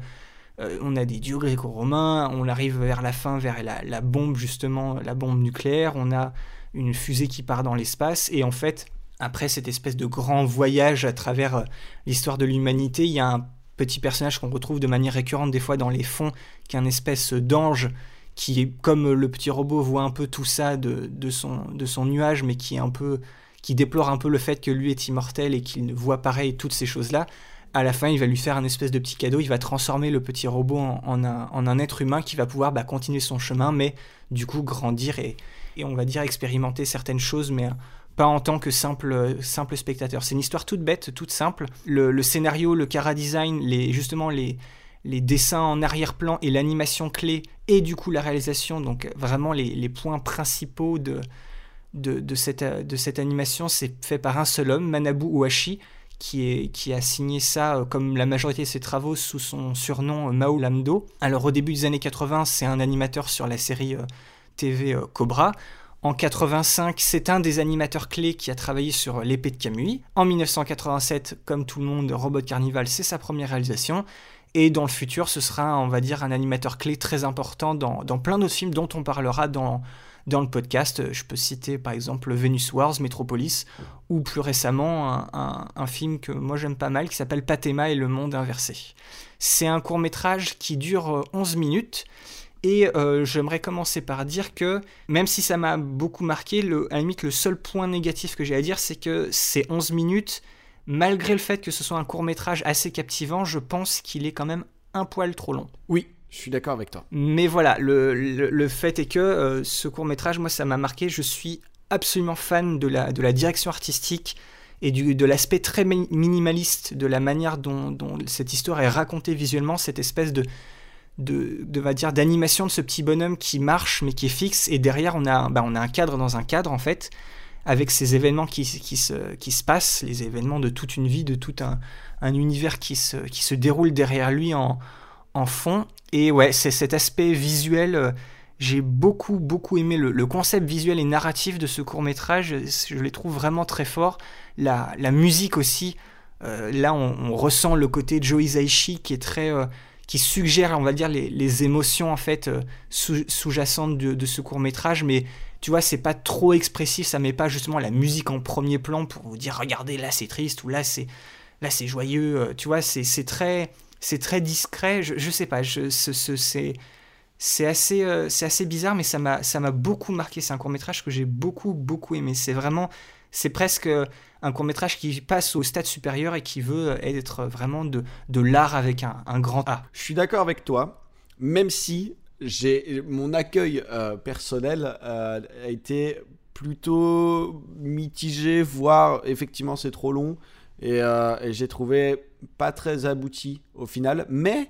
Euh, on a des dieux gréco-romains, on arrive vers la fin, vers la, la bombe justement, la bombe nucléaire, on a une fusée qui part dans l'espace. Et en fait, après cette espèce de grand voyage à travers euh, l'histoire de l'humanité, il y a un petit personnage qu'on retrouve de manière récurrente des fois dans les fonds, qui est un espèce d'ange qui comme le petit robot voit un peu tout ça de, son, nuage, mais qui un peu qui déplore un peu le fait que lui est immortel et qu'il voit pareil toutes ces choses-là. À la fin, il va lui faire un espèce de petit cadeau, il va transformer le petit robot en, un, en un, être humain qui va pouvoir bah, continuer son chemin, mais du coup grandir et, et on va dire expérimenter certaines choses, mais pas en tant que simple, simple spectateur. C'est une histoire toute bête, toute simple. Le, scénario, le cara design, les, justement les, les dessins en arrière-plan et l'animation clé, et du coup la réalisation, donc vraiment les, les points principaux de, de, de, cette, de cette animation, c'est fait par un seul homme, Manabu Ueshi, qui, est, qui a signé ça euh, comme la majorité de ses travaux sous son surnom euh, Mao Lamdo. Alors au début des années 80, c'est un animateur sur la série euh, TV euh, Cobra. En 85, c'est un des animateurs clés qui a travaillé sur L'épée de Camus. En 1987, comme tout le monde, Robot Carnival, c'est sa première réalisation. Et dans le futur, ce sera, on va dire, un animateur clé très important dans, plein d'autres films dont on parlera dans, dans le podcast. Je peux citer par exemple Venus Wars, Metropolis, ou plus récemment un, un film que moi j'aime pas mal qui s'appelle Patema et le monde inversé. C'est un court métrage qui dure 11 minutes et euh, j'aimerais commencer par dire que, même si ça m'a beaucoup marqué, le, à la limite, le seul point négatif que j'ai à dire, c'est que ces 11 minutes, malgré le fait que ce soit un court métrage assez captivant, je pense qu'il est quand même un poil trop long. Oui, je suis d'accord avec toi. Mais voilà, le, le, fait est que euh, ce court métrage, moi, ça m'a marqué. Je suis absolument fan de la, de la direction artistique et du, de l'aspect très minimaliste de la manière dont, dont cette histoire est racontée visuellement, cette espèce de de, va dire d'animation de ce petit bonhomme qui marche mais qui est fixe. Et derrière on a bah, on a un cadre dans un cadre en fait avec ces événements qui, qui, se, qui se passent les événements de toute une vie de tout un, un univers qui se, qui se déroule derrière lui en, en fond. Et ouais c'est cet aspect visuel euh, j'ai beaucoup beaucoup aimé le, le, concept visuel et narratif de ce court métrage je les trouve vraiment très fort. La, la musique aussi là, on, ressent le côté Joe Hisaishi qui est très qui suggère, on va dire, les, émotions en fait sous-jacentes de, ce court métrage, mais tu vois, c'est pas trop expressif, ça met pas justement la musique en premier plan pour vous dire regardez là c'est triste ou là c'est là c'est joyeux, tu vois, c'est très c'est très discret, je, je sais pas, c'est assez, euh, c'est assez bizarre, mais ça m'a, ça m'a beaucoup marqué. C'est un court métrage que j'ai beaucoup, beaucoup aimé. C'est vraiment, c'est presque un court métrage qui passe au stade supérieur et qui veut être vraiment de, l'art avec un, grand A. Je suis d'accord avec toi, même si j'ai mon accueil euh, personnel euh, a été plutôt mitigé, voire effectivement c'est trop long et j'ai trouvé pas très abouti au final, mais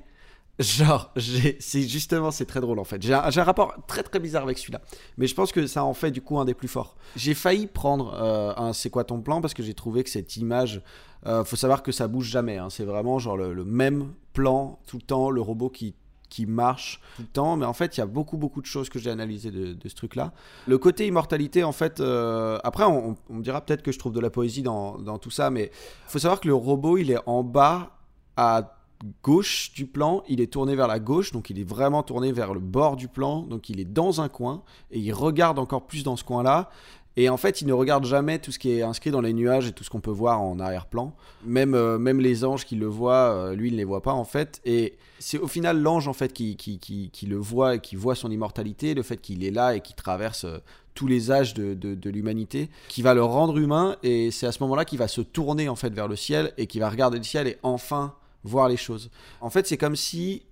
Genre, c'est justement, c'est très drôle en fait. J'ai un, rapport très très bizarre avec celui-là. Mais je pense que ça en fait du coup un des plus forts. J'ai failli prendre euh, un C'est quoi ton plan parce que j'ai trouvé que cette image, euh, faut savoir que ça bouge jamais. Hein. C'est vraiment genre le, même plan tout le temps, le robot qui, qui marche tout le temps. Mais en fait, il y a beaucoup beaucoup de choses que j'ai analysées de, ce truc-là. Le côté immortalité, en fait, euh, après on, on, me dira peut-être que je trouve de la poésie dans, dans tout ça, mais faut savoir que le robot il est en bas à gauche du plan, il est tourné vers la gauche, donc il est vraiment tourné vers le bord du plan, donc il est dans un coin, et il regarde encore plus dans ce coin-là, et en fait il ne regarde jamais tout ce qui est inscrit dans les nuages et tout ce qu'on peut voir en arrière-plan, même, euh, même les anges qui le voient, euh, lui il ne les voit pas en fait, et c'est au final l'ange en fait qui, qui, qui, le voit et qui voit son immortalité, le fait qu'il est là et qu'il traverse... Euh, tous les âges de, de, l'humanité, qui va le rendre humain, et c'est à ce moment-là qu'il va se tourner en fait vers le ciel, et qui va regarder le ciel. Et enfin voir les choses. En fait, c'est comme si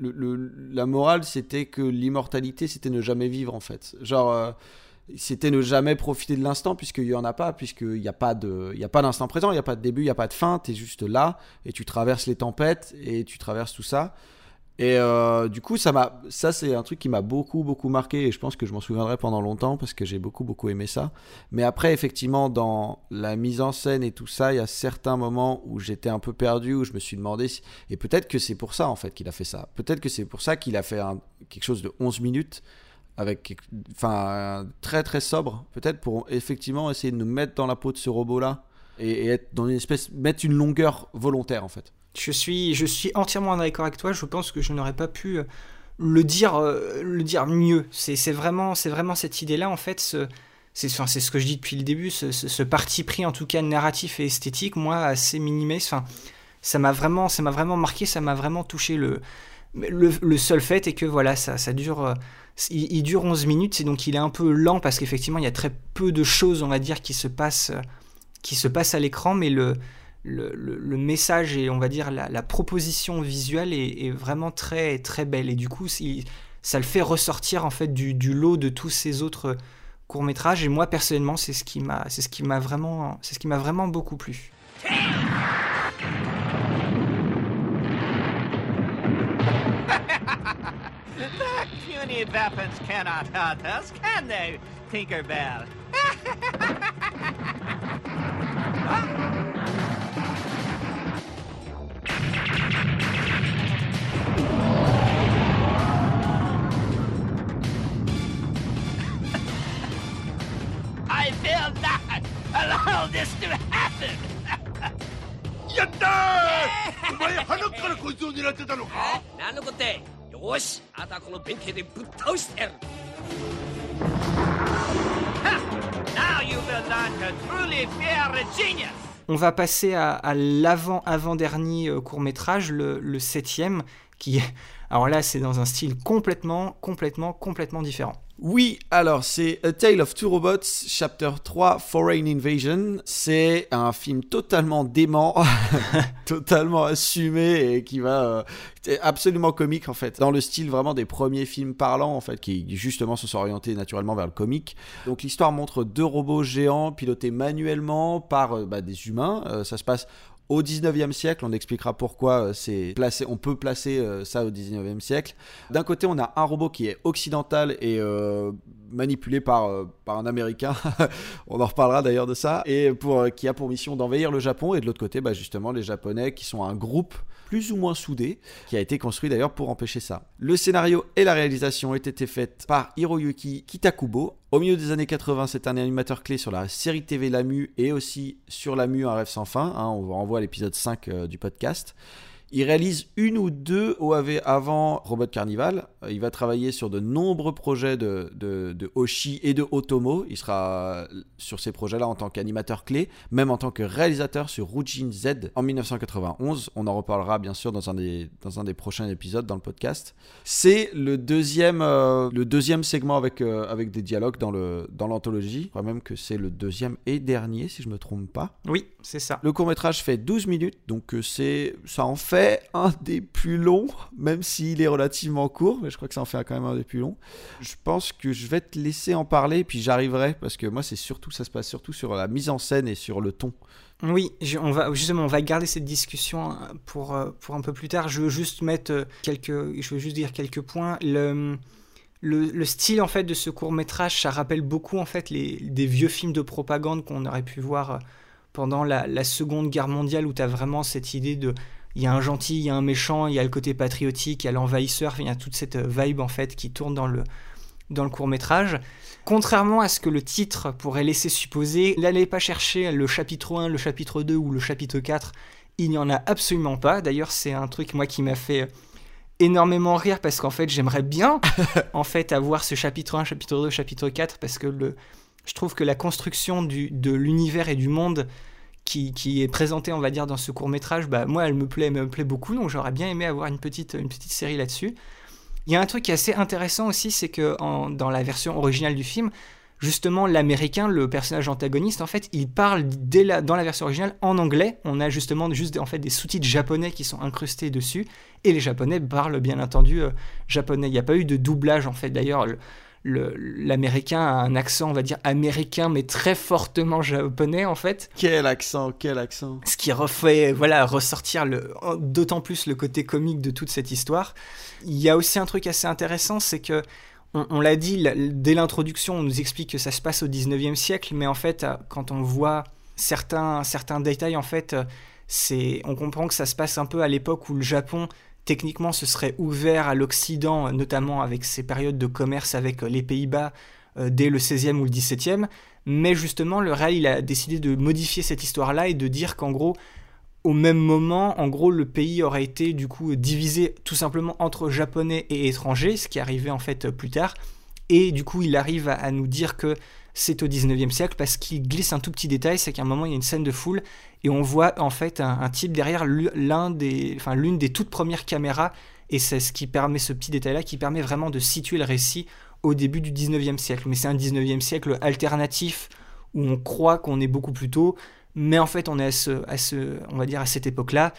la morale, c'était que l'immortalité, c'était ne jamais vivre, en fait. Genre, euh, c'était ne jamais profiter de l'instant, puisqu'il n'y en a pas, puisqu'il n'y a pas d'instant présent, il n'y a pas de début, il n'y a pas de fin, tu es juste là, et tu traverses les tempêtes, et tu traverses tout ça. Et euh, du coup, ça m'a, ça c'est un truc qui m'a beaucoup beaucoup marqué et je pense que je m'en souviendrai pendant longtemps parce que j'ai beaucoup beaucoup aimé ça. Mais après, effectivement, dans la mise en scène et tout ça, il y a certains moments où j'étais un peu perdu, où je me suis demandé et peut-être que c'est pour ça en fait qu'il a fait ça. Peut-être que c'est pour ça qu'il a fait quelque chose de 11 minutes avec, enfin, très très sobre. Peut-être pour effectivement essayer de nous mettre dans la peau de ce robot là et, et être dans une espèce, mettre une longueur volontaire en fait. Je suis, je suis entièrement d'accord avec toi. Je pense que je n'aurais pas pu euh, le dire, euh, le dire mieux. C'est vraiment, vraiment cette idée-là, en fait. Ce, c'est ce que je dis depuis le début, ce, parti pris, en tout cas narratif et esthétique, moi, assez minimé. Enfin, ça m'a vraiment, vraiment marqué, ça m'a vraiment touché. Le, le, seul fait est que voilà, ça, ça dure. Euh, il, dure 11 minutes, et donc il est un peu lent parce qu'effectivement, il y a très peu de choses, on va dire, qui se passent, qui se passent à l'écran, mais le, le, message et on va dire la, proposition visuelle est, vraiment très très belle. Et du coup ça le fait ressortir en fait du, lot de tous ces autres courts métrages et moi personnellement c'est ce qui m'a c'est ce qui m'a vraiment c'est ce qui m'a vraiment beaucoup plu. On va passer à, l'avant avant dernier euh, court métrage, le, le septième, qui alors là c'est dans un style complètement complètement complètement différent. Oui, alors c'est A Tale of Two Robots, chapter 3, Foreign Invasion. C'est un film totalement dément, totalement assumé et qui va... Euh, absolument comique en fait, dans le style vraiment des premiers films parlants en fait, qui justement se sont orientés naturellement vers le comique. Donc l'histoire montre deux robots géants pilotés manuellement par euh, bah, des humains. Euh, ça se passe au 19e siècle. On expliquera pourquoi euh, c'est placé, on peut placer euh, ça au 19e siècle. D'un côté, on a un robot qui est occidental et euh, manipulé par, par un Américain. on en reparlera d'ailleurs de ça. Et pour, qui a pour mission d'envahir le Japon. Et de l'autre côté, bah, justement, les Japonais qui sont un groupe plus ou moins soudé, qui a été construit d'ailleurs pour empêcher ça. Le scénario et la réalisation ont été faits par Hiroyuki Kitakubo. Au milieu des années 80, c'est un animateur clé sur la série TV Lamu et aussi sur Lamu Un rêve sans fin. Hein, on renvoie à l'épisode 5 euh, du podcast. Il réalise une ou deux OAV avant Robot Carnival. Euh, il va travailler sur de nombreux projets de, de, de Oshi et de Otomo. Il sera sur ces projets-là en tant qu'animateur clé, même en tant que réalisateur sur Rujin Z en 1991. On en reparlera bien sûr dans un des, dans un des prochains épisodes dans le podcast. C'est le deuxième, euh, le deuxième segment avec, euh, avec des dialogues dans, le, dans l'anthologie. Je crois même que c'est le deuxième et dernier, si je me trompe pas. Oui, c'est ça. Le court-métrage fait 12 minutes, donc c'est, ça en fait un des plus longs, même s'il est relativement court, mais je crois que ça en fait quand même un des plus longs. Je pense que je vais te laisser en parler, puis j'arriverai, parce que moi, c'est surtout, ça se passe surtout sur la mise en scène et sur le ton. Oui, on va justement, on va garder cette discussion euh, pour, euh, pour un peu plus tard. Je veux juste mettre euh, quelques, je veux juste dire quelques points. Le, le, style en fait de ce court métrage, ça rappelle beaucoup en fait les, des vieux films de propagande qu'on aurait pu voir pendant la, la Seconde Guerre mondiale, où tu as vraiment cette idée de il y a un gentil, il y a un méchant, il y a le côté patriotique, il y a l'envahisseur, il y a toute cette vibe en fait qui tourne dans le, dans le court métrage. Contrairement à ce que le titre pourrait laisser supposer, n'allez pas chercher le chapitre 1, le chapitre 2 ou le chapitre 4, il n'y en a absolument pas. D'ailleurs, c'est un truc moi qui m'a fait énormément rire parce qu'en fait, j'aimerais bien en fait avoir ce chapitre 1, chapitre 2, chapitre 4 parce que le je trouve que la construction du, de l'univers et du monde qui, est présentée, on va dire, dans ce court métrage, bah, moi, elle me plaît, me plaît beaucoup, donc j'aurais bien aimé avoir une petite, une petite série là-dessus. Il y a un truc qui est assez intéressant aussi, c'est que dans la version originale du film, justement, l'américain, le personnage antagoniste, en fait, il parle dès dans la version originale en anglais. On a justement juste en fait, des sous-titres japonais qui sont incrustés dessus, et les japonais parlent bien entendu euh, japonais. Il n'y a pas eu de doublage, en fait. D'ailleurs, l'américain a un accent, on va dire américain, mais très fortement japonais en fait. Quel accent, quel accent. Ce qui refait, voilà, ressortir d'autant plus le côté comique de toute cette histoire. Il y a aussi un truc assez intéressant, c'est que on, l'a dit dès l'introduction, on nous explique que ça se passe au 19e siècle, mais en fait, quand on voit certains, certains détails, en fait, c'est, on comprend que ça se passe un peu à l'époque où le Japon techniquement ce serait ouvert à l'Occident, notamment avec ses périodes de commerce avec euh, les Pays-Bas euh, dès le 16e ou le 17e. Mais justement, le Real a décidé de modifier cette histoire-là et de dire qu'en gros, au même moment, en gros, le pays aurait été du coup divisé tout simplement entre japonais et étrangers, ce qui arrivait en fait plus tard. Et du coup, il arrive à, nous dire que c'est au 19e siècle parce qu'il glisse un tout petit détail, c'est qu'à un moment, il y a une scène de foule et on voit en fait un, type derrière l'une des toutes premières caméras, et c'est ce qui permet, ce petit détail-là, qui permet vraiment de situer le récit au début du 19e siècle. Mais c'est un 19e siècle alternatif, où on croit qu'on est beaucoup plus tôt, mais en fait on est ce on va dire à cette époque-là,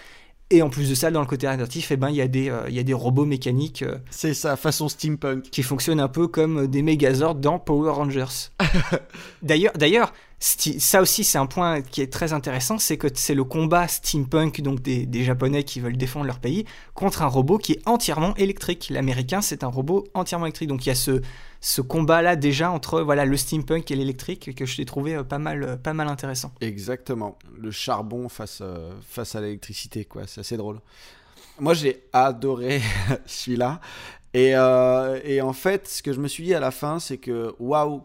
et en plus de ça, dans le côté alternatif, eh ben, il y, a des, euh, y a des robots mécaniques. Euh, c'est ça, façon steampunk. Qui fonctionnent un peu comme des Megazords dans Power Rangers. d'ailleurs, d'ailleurs, ça aussi, c'est un point qui est très intéressant, c'est que c'est le combat steampunk, donc des, Japonais qui veulent défendre leur pays, contre un robot qui est entièrement électrique. L'américain, c'est un robot entièrement électrique. Donc il y a ce, combat-là déjà entre voilà le steampunk et l'électrique que je l'ai trouvé euh, pas mal, euh, pas mal intéressant. Exactement. Le charbon face, euh, face à l'électricité, quoi. C'est assez drôle. Moi, j'ai adoré celui-là. Et, et, en fait, ce que je me suis dit à la fin, c'est que waouh,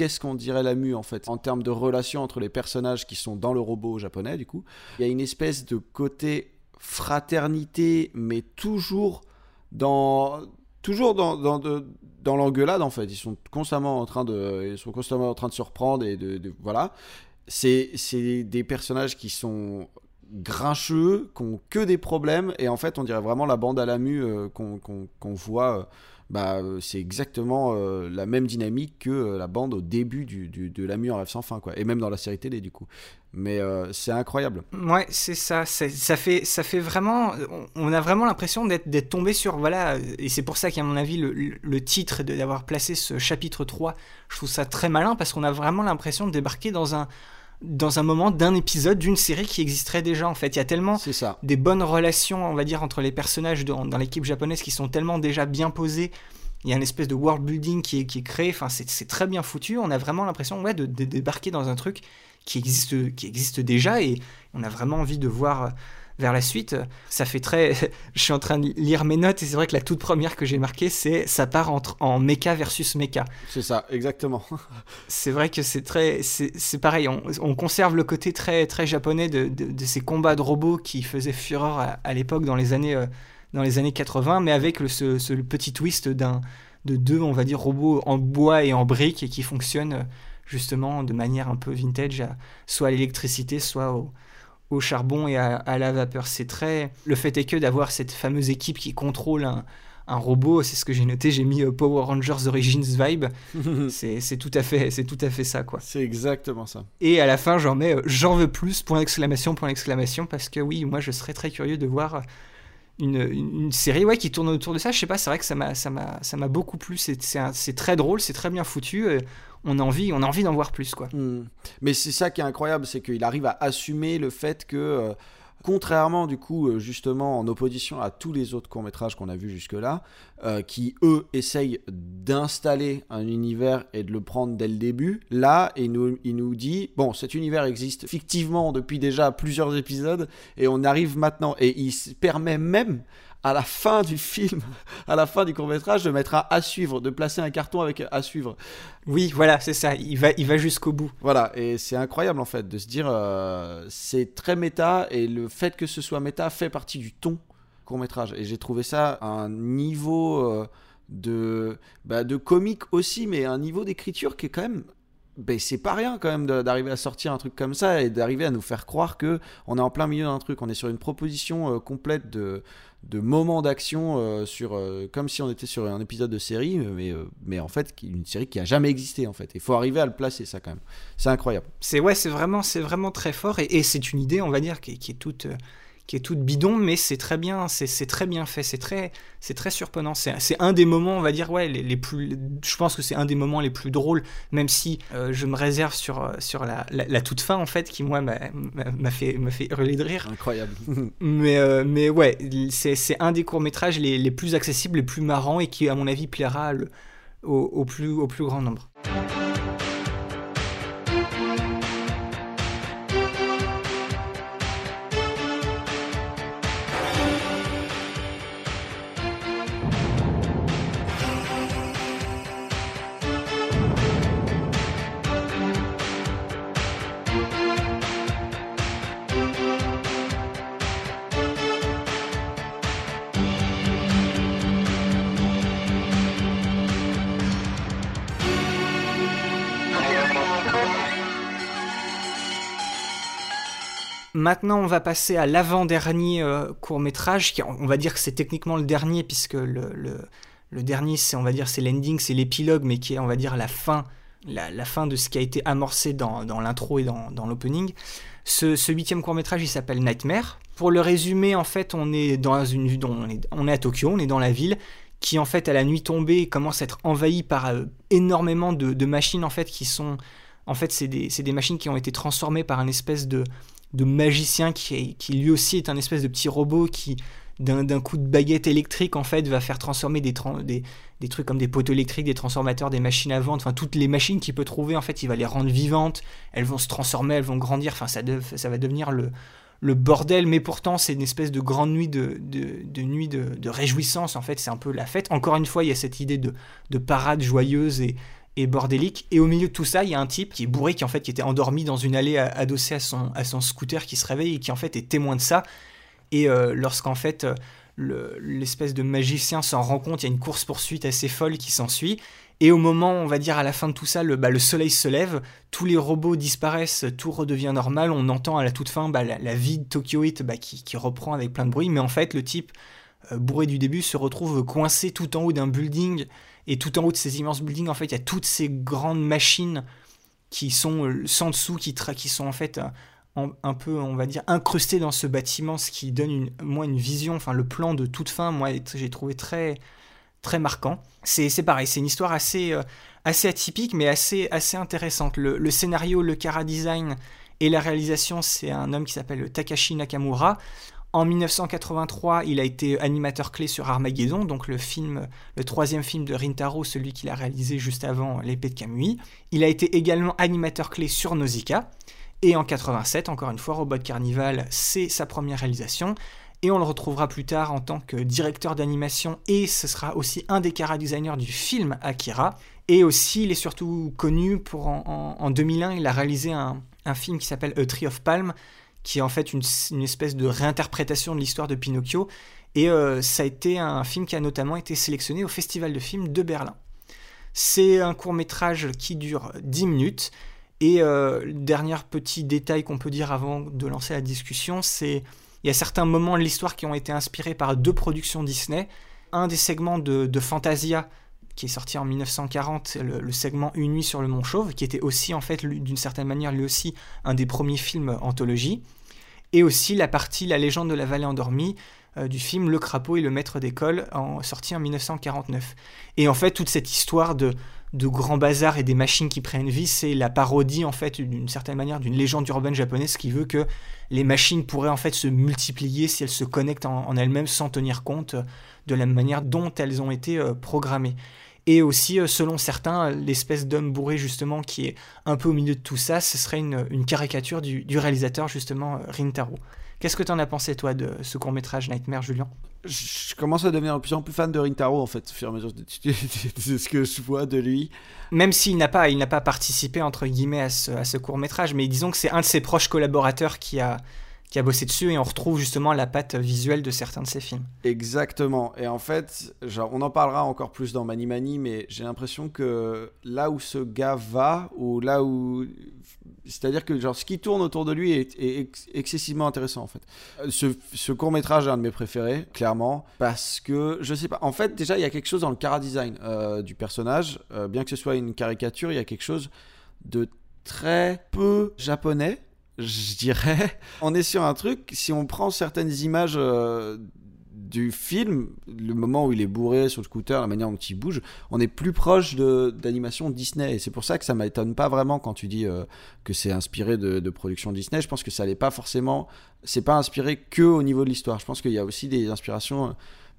qu'est-ce qu'on dirait la mue en fait en termes de relation entre les personnages qui sont dans le robot japonais du coup. Il y a une espèce de côté fraternité, mais toujours dans toujours dans, dans, l'engueulade en fait. Ils sont constamment en train de, ils sont constamment en train de se reprendre et de, voilà. C'est, c'est des personnages qui sont grincheux, qui ont que des problèmes et en fait on dirait vraiment la bande à la mue euh, qu'on, qu'on, voit. Euh, bah, euh, c'est exactement euh, la même dynamique que euh, la bande au début du, de La Mue rêve sans fin, quoi. Et même dans la série télé, du coup. Mais c'est incroyable. Ouais, c'est ça. Ça fait, ça fait vraiment. On a vraiment l'impression d'être tombé sur. Voilà. Et c'est pour ça qu'à mon avis, le, le titre, d'avoir placé ce chapitre 3, je trouve ça très malin parce qu'on a vraiment l'impression de débarquer dans un dans un moment d'un épisode d'une série qui existerait déjà en fait. Il y a tellement ça. des bonnes relations, on va dire, entre les personnages dans, l'équipe japonaise qui sont tellement déjà bien posés. Il y a une espèce de world building qui est, qui est créé. Enfin, c'est très bien foutu. On a vraiment l'impression ouais, de, débarquer dans un truc qui existe, qui existe déjà et on a vraiment envie de voir vers la suite. Ça fait très. je suis en train de lire mes notes et c'est vrai que la toute première que j'ai marquée, c'est ça part entre, en mecha versus mecha. C'est ça, exactement. c'est vrai que c'est très. C'est pareil, on, conserve le côté très, très japonais de, de, ces combats de robots qui faisaient fureur à, l'époque dans les années. dans les années 80, mais avec le, ce, ce petit twist d'un, de deux, on va dire, robots en bois et en briques et qui fonctionnent justement de manière un peu vintage, soit à l'électricité, soit au, au charbon et à, la vapeur. C'est très. Le fait est que d'avoir cette fameuse équipe qui contrôle un, robot, c'est ce que j'ai noté. J'ai mis euh, Power Rangers Origins vibe. c'est tout à fait, c'est tout à fait ça, quoi. C'est exactement ça. Et à la fin, j'en mets, euh, j'en veux plus. Point d'exclamation, point d'exclamation, parce que oui, moi, je serais très curieux de voir. Une, une, série ouais, qui tourne autour de ça, je sais pas, c'est vrai que ça m'a beaucoup plu, c'est très drôle, c'est très bien foutu. On a envie, on a envie d'en voir plus, quoi. Hmm. Mais c'est ça qui est incroyable, c'est qu'il arrive à assumer le fait que, euh, contrairement du coup, euh, justement, en opposition à tous les autres courts métrages qu'on a vus jusque-là, euh, qui eux essayent d'installer un univers et de le prendre dès le début, là, il nous, il nous dit, bon, cet univers existe fictivement depuis déjà plusieurs épisodes, et on arrive maintenant, et il permet même à la fin du film, à la fin du court métrage, de mettre un à suivre, de placer un carton avec à suivre. Oui, voilà, c'est ça. Il va, il va jusqu'au bout. Voilà, et c'est incroyable en fait de se dire, euh, c'est très méta et le fait que ce soit méta fait partie du ton court métrage. Et j'ai trouvé ça un niveau euh, de, bah, de comique aussi, mais un niveau d'écriture qui est quand même ben, c'est pas rien quand même d'arriver à sortir un truc comme ça et d'arriver à nous faire croire que on est en plein milieu d'un truc. On est sur une proposition euh, complète de, de moments d'action euh, sur euh, comme si on était sur un épisode de série mais euh, mais en fait une série qui a jamais existé en fait. Il faut arriver à le placer ça quand même. C'est incroyable. C'est ouais c'est vraiment c'est vraiment très fort et, c'est une idée on va dire qui est toute qui est toute bidon, mais c'est très bien, c'est très bien fait, c'est très, c'est très surprenant. C'est un des moments, on va dire, ouais, les, plus, je pense que c'est un des moments les plus drôles, même si euh, je me réserve sur euh, sur la, la, toute fin en fait, qui moi m'a fait m'a fait hurler de rire. Incroyable. mais euh, mais ouais, c'est un des courts métrages les, les, plus accessibles, les plus marrants et qui à mon avis plaira au, au, plus au plus grand nombre. Maintenant, on va passer à l'avant-dernier euh, court métrage, qui on va dire que c'est techniquement le dernier, puisque le, dernier, c'est on va dire c'est l'ending, c'est l'épilogue, mais qui est on va dire la fin, la, fin de ce qui a été amorcé dans, l'intro et dans, l'opening. Ce, huitième court métrage, il s'appelle Nightmare. Pour le résumer, en fait, on est dans une, on est, à Tokyo, on est dans la ville, qui en fait à la nuit tombée commence à être envahie par euh, énormément de, de, machines en fait qui sont en fait c'est des, des, machines qui ont été transformées par un espèce de de magicien qui, qui lui aussi est un espèce de petit robot qui, d'un coup de baguette électrique, en fait, va faire transformer des, des, des, trucs comme des poteaux électriques, des transformateurs, des machines à vente, enfin, toutes les machines qu'il peut trouver, en fait, il va les rendre vivantes, elles vont se transformer, elles vont grandir, enfin, ça, ça va devenir le, le bordel, mais pourtant, c'est une espèce de grande nuit de, de, nuit de, de, réjouissance, en fait, c'est un peu la fête. Encore une fois, il y a cette idée de, de parade joyeuse et, et bordélique. Et au milieu de tout ça, il y a un type qui est bourré, qui en fait qui était endormi dans une allée adossée à son, à son scooter, qui se réveille et qui en fait est témoin de ça. Et euh, lorsqu'en fait l'espèce de magicien s'en rend compte, il y a une course-poursuite assez folle qui s'ensuit. Et au moment, on va dire à la fin de tout ça, le, bah, le soleil se lève, tous les robots disparaissent, tout redevient normal, on entend à la toute fin bah, la, vie de Tokyo bah, qui, qui, reprend avec plein de bruit, mais en fait le type euh, bourré du début se retrouve coincé tout en haut d'un building et tout en haut de ces immenses buildings, en fait, il y a toutes ces grandes machines qui sont euh, sans dessous, qui, sont en fait euh, un peu, on va dire, incrustées dans ce bâtiment, ce qui donne une, moi une vision, enfin le plan de toute fin, moi j'ai trouvé très, très marquant. C'est pareil, c'est une histoire assez, euh, assez atypique, mais assez, assez intéressante. Le, le scénario, le cara design et la réalisation, c'est un homme qui s'appelle Takashi Nakamura. En 1983, il a été animateur clé sur Armageddon, donc le film, le troisième film de Rintaro, celui qu'il a réalisé juste avant L'épée de Kamui. Il a été également animateur clé sur Nausicaa. Et en 87, encore une fois, Robot Carnival, c'est sa première réalisation. Et on le retrouvera plus tard en tant que directeur d'animation et ce sera aussi un des chara-designers du film Akira. Et aussi, il est surtout connu pour en, 2001, il a réalisé un, film qui s'appelle A Tree of Palm, qui est en fait une, espèce de réinterprétation de l'histoire de Pinocchio. Et euh, ça a été un film qui a notamment été sélectionné au Festival de films de Berlin. C'est un court métrage qui dure 10 minutes. Et euh, dernier petit détail qu'on peut dire avant de lancer la discussion, c'est il y a certains moments de l'histoire qui ont été inspirés par deux productions Disney. Un des segments de, Fantasia, qui est sorti en 1940, le, segment Une nuit sur le Mont Chauve, qui était aussi, en fait, d'une certaine manière, lui aussi, un des premiers films anthologie. Et aussi la partie La légende de la vallée endormie, euh, du film Le crapaud et le maître d'école, en, sorti en 1949. Et en fait, toute cette histoire de, de grands bazars et des machines qui prennent vie, c'est la parodie en fait d'une certaine manière d'une légende urbaine japonaise qui veut que les machines pourraient en fait se multiplier si elles se connectent en, elles-mêmes sans tenir compte de la manière dont elles ont été euh, programmées. Et aussi, euh, selon certains, l'espèce d'homme bourré justement qui est un peu au milieu de tout ça, ce serait une, caricature du, du, réalisateur justement euh, Rintaro. Qu'est-ce que tu en as pensé, toi, de ce court-métrage Nightmare, Julien? Je commence à devenir de plus en plus fan de Rintaro, en fait, au fur et à mesure de, ce que je vois de lui. Même s'il n'a pas, il n'a pas participé, entre guillemets, à ce, à ce court-métrage, mais disons que c'est un de ses proches collaborateurs qui a, qui a bossé dessus et on retrouve justement la patte visuelle de certains de ses films. Exactement. Et en fait, genre, on en parlera encore plus dans Mani Mani, mais j'ai l'impression que là où ce gars va, ou là où. C'est-à-dire que genre, ce qui tourne autour de lui est, excessivement intéressant en fait. Ce, court métrage est un de mes préférés, clairement, parce que je sais pas. En fait, déjà, il y a quelque chose dans le cara design euh, du personnage, euh, bien que ce soit une caricature, il y a quelque chose de très peu japonais je dirais. On est sur un truc, si on prend certaines images euh, du film, le moment où il est bourré sur le scooter, la manière dont il bouge, on est plus proche d'animation Disney. Et c'est pour ça que ça m'étonne pas vraiment quand tu dis euh, que c'est inspiré de, de production Disney. Je pense que ça n'est pas forcément. C'est pas inspiré que au niveau de l'histoire. Je pense qu'il y a aussi des inspirations. Euh,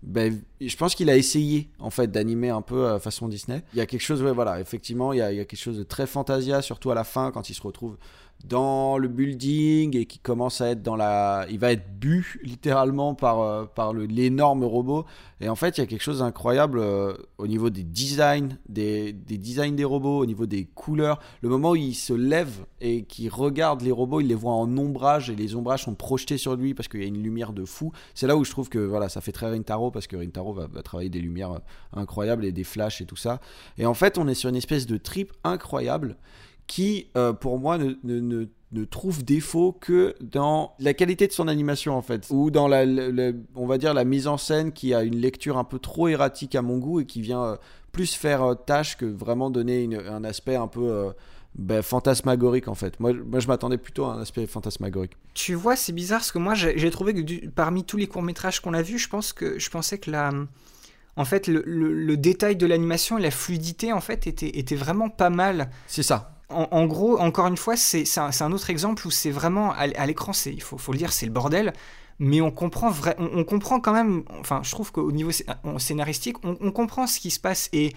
ben, je pense qu'il a essayé en fait d'animer un peu façon Disney. Il y a quelque chose, voilà, effectivement, il y, a, il y, a, quelque chose de très fantasia, surtout à la fin quand il se retrouve dans le building et qui commence à être dans la. Il va être bu littéralement par, euh, par l'énorme robot. Et en fait, il y a quelque chose d'incroyable euh, au niveau des designs, des, des, designs des robots, au niveau des couleurs. Le moment où il se lève et qu'il regarde les robots, il les voit en ombrage et les ombrages sont projetés sur lui parce qu'il y a une lumière de fou. C'est là où je trouve que voilà, ça fait très Rintaro parce que Rintaro va, va travailler des lumières euh, incroyables et des flashs et tout ça. Et en fait, on est sur une espèce de trip incroyable qui, euh, pour moi, ne, ne, ne, trouve défaut que dans la qualité de son animation, en fait, ou dans la, on va dire, la mise en scène qui a une lecture un peu trop erratique à mon goût et qui vient euh, plus faire euh, tâche que vraiment donner un aspect un peu... Ben, fantasmagorique en fait. Moi, moi je m'attendais plutôt à un aspect fantasmagorique. Tu vois, c'est bizarre parce que moi j'ai trouvé que parmi tous les courts métrages qu'on a vus, je pense que je pensais que la, en fait, le, le, détail de l'animation et la fluidité en fait était, était vraiment pas mal. C'est ça en, gros, encore une fois, c'est un, autre exemple où c'est vraiment à, l'écran, il faut, le dire, c'est le bordel. Mais on comprend, on, comprend quand même, enfin, je trouve qu'au niveau scénaristique, on, comprend ce qui se passe et,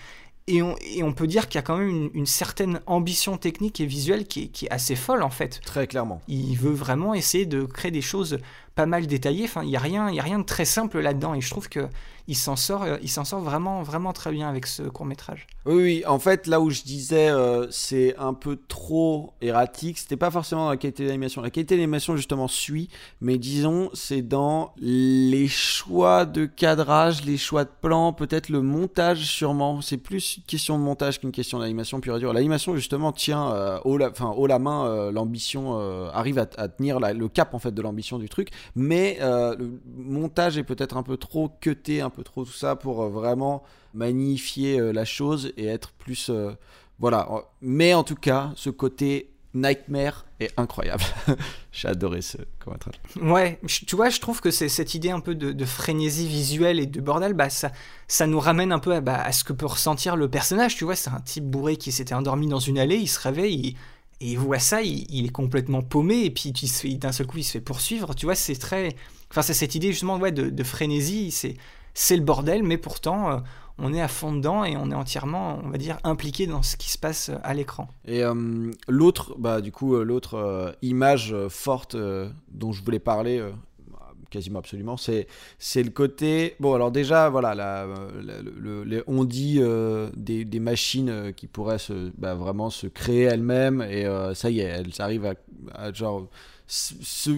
et, on, peut dire qu'il y a quand même une, certaine ambition technique et visuelle qui est, assez folle en fait. Très clairement. Il veut vraiment essayer de créer des choses pas mal détaillées. Enfin, il n'y a, rien, il y a rien de très simple là-dedans et je trouve que il s'en sort, euh, il s'en sort vraiment, vraiment très bien avec ce court métrage. Oui, oui, en fait, là où je disais euh, c'est un peu trop erratique, c'était pas forcément dans la qualité d'animation. La qualité d'animation justement suit, mais disons c'est dans les choix de cadrage, les choix de plan, peut-être le montage sûrement. C'est plus une question de montage qu'une question d'animation pure et dure. L'animation justement tient euh, haut, la, la main, l'ambition arrive à, tenir le cap en fait de l'ambition du truc, mais le montage est peut-être un peu trop cuté, un peu trop tout ça pour euh, vraiment magnifier euh, la chose et être plus. Euh, voilà. Mais en tout cas, ce côté Nightmare est incroyable. J'ai adoré ce commentaire. Ouais, tu vois, je trouve que c'est cette idée un peu de, frénésie visuelle et de bordel, bah, ça, ça nous ramène un peu à, bah, à ce que peut ressentir le personnage. Tu vois, c'est un type bourré qui s'était endormi dans une allée, il se réveille, et il voit ça, il, est complètement paumé, et puis d'un seul coup, il se fait poursuivre. Tu vois, c'est très. Enfin, c'est cette idée justement ouais, de, de frénésie, c'est c'est le bordel, mais pourtant, euh, on est à fond dedans et on est entièrement, on va dire, impliqué dans ce qui se passe à l'écran. Et l'autre, bah, du coup, l'autre image forte dont je voulais parler quasiment absolument. C'est, le côté. Bon, alors déjà, voilà, la, on dit euh, des, machines euh, qui pourraient se, bah, vraiment se créer elles-mêmes, et euh, ça y est, elles arrivent à, genre. Se,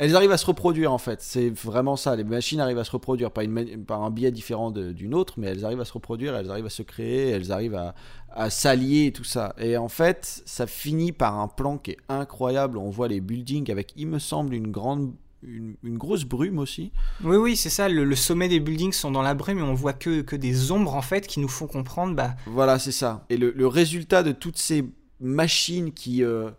elles arrivent à se reproduire en fait, c'est vraiment ça. Les machines arrivent à se reproduire, une, par un biais différent d'une autre, mais elles arrivent à se reproduire, elles arrivent à se créer, elles arrivent à, à s'allier et tout ça. Et en fait, ça finit par un plan qui est incroyable. On voit les buildings avec, il me semble, une grande une, grosse brume aussi. Oui, oui, c'est ça. Le, sommet des buildings sont dans la brume et on voit que, que des ombres en fait qui nous font comprendre. Bah... Voilà, c'est ça. Et le, résultat de toutes ces machines qui, euh,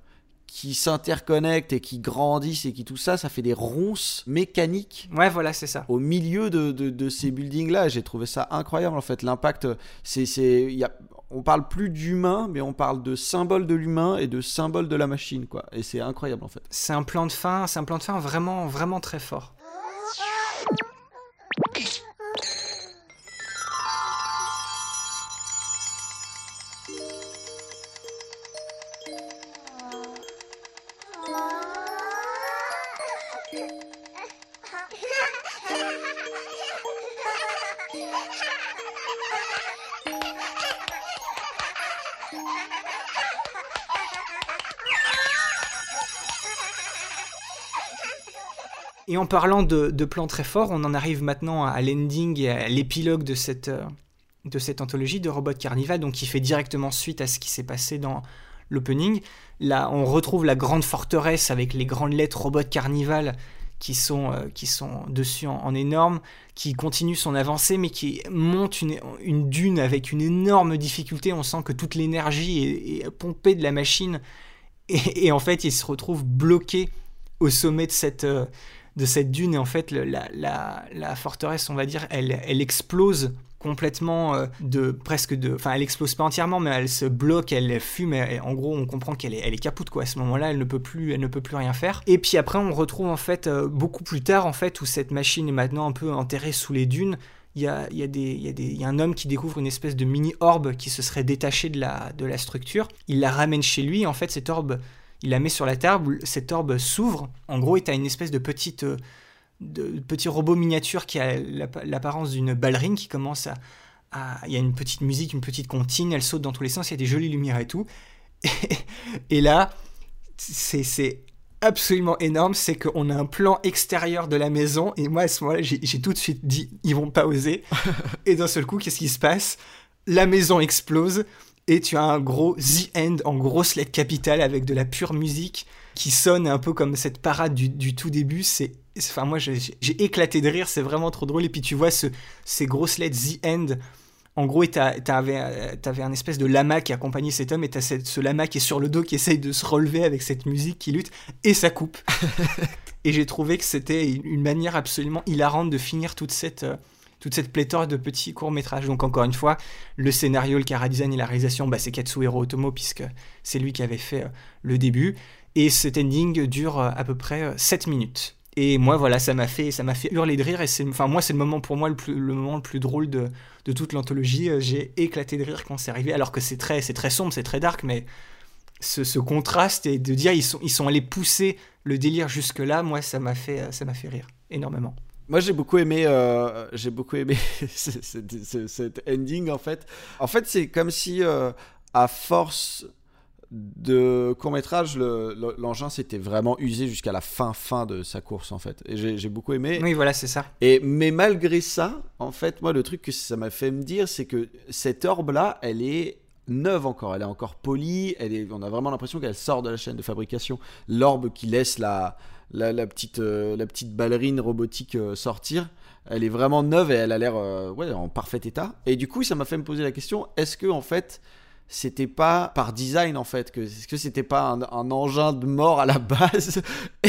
qui s'interconnectent et qui grandissent et qui tout ça, ça fait des ronces mécaniques. Ouais, voilà, c'est ça. Au milieu de, de, de ces buildings-là, j'ai trouvé ça incroyable en fait. L'impact, c'est, c'est, y a, on parle plus d'humain, mais on parle de symbole de l'humain et de symbole de la machine, quoi. Et c'est incroyable en fait. C'est un plan de fin, c'est un plan de fin vraiment, vraiment très fort. Et en parlant de, plans très forts, on en arrive maintenant à l'ending et à l'épilogue de cette, euh, de cette anthologie de Robot Carnival, donc qui fait directement suite à ce qui s'est passé dans l'opening. Là, on retrouve la grande forteresse avec les grandes lettres Robot Carnival qui sont, euh, qui sont dessus en, énorme, qui continue son avancée, mais qui monte une, une, dune avec une énorme difficulté. On sent que toute l'énergie est, pompée de la machine. Et, en fait, il se retrouve bloqué au sommet de cette, euh, de cette dune et en fait la, la, forteresse on va dire elle, elle explose complètement euh, de presque de enfin elle explose pas entièrement mais elle se bloque elle fume en gros on comprend qu'elle est elle est capoute quoi à ce moment-là elle ne peut plus elle ne peut plus rien faire et puis après on retrouve en fait euh, beaucoup plus tard en fait où cette machine est maintenant un peu enterrée sous les dunes il y a, y, a y, y a un homme qui découvre une espèce de mini orbe qui se serait détaché de la, de la structure. Il la ramène chez lui. En fait, cette orbe il la met sur la table, cette orbe s'ouvre. En gros, tu as une espèce de petite euh, de petit robot miniature qui a l'apparence d'une ballerine qui commence à, Il y a une petite musique, une petite comptine, elle saute dans tous les sens, il y a des jolies lumières et tout. Et, là, c'est absolument énorme, c'est qu'on a un plan extérieur de la maison, et moi à ce moment-là, j'ai tout de suite dit, ils vont pas oser. et d'un seul coup, qu'est-ce qui se passe? La maison explose, et tu as un gros The End en grosse lettre capitale avec de la pure musique qui sonne un peu comme cette parade du, tout début. C'est, enfin moi j'ai éclaté de rire, c'est vraiment trop drôle. Et puis tu vois ce, ces grosses lettres The End. En gros, t'avais avais un espèce de lama qui accompagnait cet homme, et t'as ce lama qui est sur le dos, qui essaye de se relever avec cette musique qui lutte, et ça coupe. et j'ai trouvé que c'était une manière absolument hilarante de finir toute cette, euh, toute cette pléthore de petits courts-métrages. Donc encore une fois, le scénario, le chara-design et la réalisation, bah, c'est Katsuhiro Otomo, puisque c'est lui qui avait fait euh, le début. Et cet ending dure euh, à peu près 7 euh, minutes. Et moi, voilà, ça m'a fait, ça m'a fait hurler de rire. Et c'est, enfin, moi, c'est le moment pour moi le, plus, moment le plus drôle de, de toute l'anthologie. J'ai éclaté de rire quand c'est arrivé, alors que c'est très, c'est très sombre, c'est très dark, mais ce, ce, contraste et de dire ils sont, ils sont allés pousser le délire jusque là, moi, ça m'a fait, ça m'a fait rire énormément. Moi, j'ai beaucoup aimé, euh, j'ai beaucoup aimé cet ending en fait. En fait, c'est comme si, euh, à force de court métrage, l'engin s'était vraiment usé jusqu'à la fin fin de sa course en fait. Et j'ai beaucoup aimé. Oui, voilà, c'est ça. Et mais malgré ça, en fait, moi, le truc que ça m'a fait me dire, c'est que cette orbe là, elle est neuve encore, elle est encore polie, elle est, on a vraiment l'impression qu'elle sort de la chaîne de fabrication. L'orbe qui laisse la, la, petite, euh, la petite ballerine robotique euh, sortir. Elle est vraiment neuve et elle a l'air euh, ouais, en parfait état. Et du coup, ça m'a fait me poser la question est-ce que en fait, c'était pas par design en fait que que c'était pas un, engin de mort à la base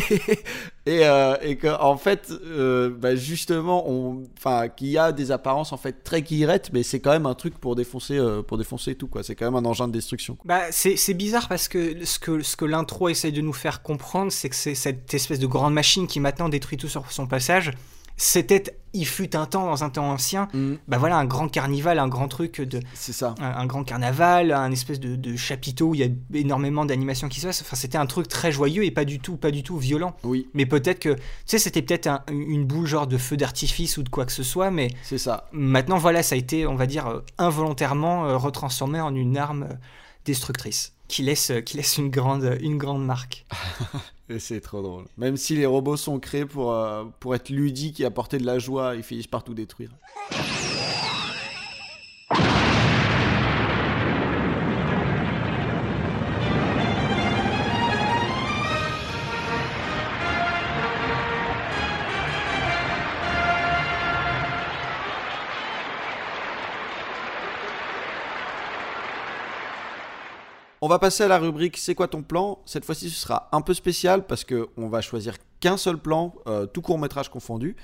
et, euh, et, que en fait euh, bah, justement on enfin qu'il y a des apparences en fait très guillerettes mais c'est quand même un truc pour défoncer euh, pour défoncer tout quoi. C'est quand même un engin de destruction bah c'est bizarre parce que ce que ce que l'intro essaye de nous faire comprendre c'est que c'est cette espèce de grande machine qui maintenant détruit tout sur son passage c'était il fut un temps dans un temps ancien Mhm. bah voilà un grand carnival un grand truc de C'est ça. un, un grand carnaval un espèce de, de chapiteau où il y a énormément d'animations qui se passent enfin c'était un truc très joyeux et pas du tout pas du tout violent Oui, mais peut-être que tu sais c'était peut-être un- une boule genre de feu d'artifice ou de quoi que ce soit mais c'est ça. maintenant voilà ça a été on va dire euh, involontairement euh, retransformé en une arme euh, destructrice qui laisse euh, qui une grande une grande marque Et c'est trop drôle. Même si les robots sont créés pour, euh, pour être ludiques et apporter de la joie, ils finissent par tout détruire. On va passer à la rubrique C'est quoi ton plan? Cette fois-ci, ce sera un peu spécial parce que on va choisir qu'un seul plan, euh, tout court métrage confondu.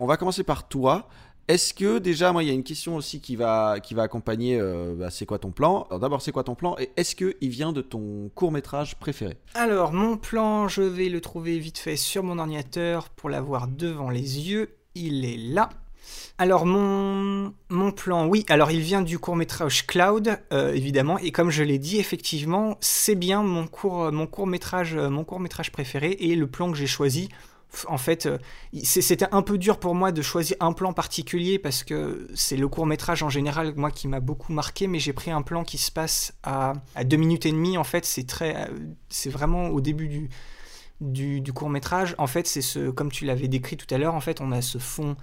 On va commencer par toi. Est-ce que déjà, moi, il y a une question aussi qui va, qui va accompagner euh, bah, C'est quoi ton plan? Alors d'abord, c'est quoi ton plan? Et est-ce qu'il vient de ton court métrage préféré? Alors, mon plan, je vais le trouver vite fait sur mon ordinateur pour l'avoir devant les yeux. Il est là. Alors, mon, mon plan, oui, alors il vient du court-métrage Cloud, euh, évidemment, et comme je l'ai dit, effectivement, c'est bien mon court, mon court-métrage mon court-métrage préféré, et le plan que j'ai choisi, en fait, euh, c'était un peu dur pour moi de choisir un plan particulier, parce que c'est le court-métrage en général, moi, qui m'a beaucoup marqué, mais j'ai pris un plan qui se passe à, à deux minutes et demie, en fait, c'est très... euh, c'est vraiment au début du, du, du court métrage. En fait, c'est ce, comme tu l'avais décrit tout à l'heure, en fait, on a ce fond euh,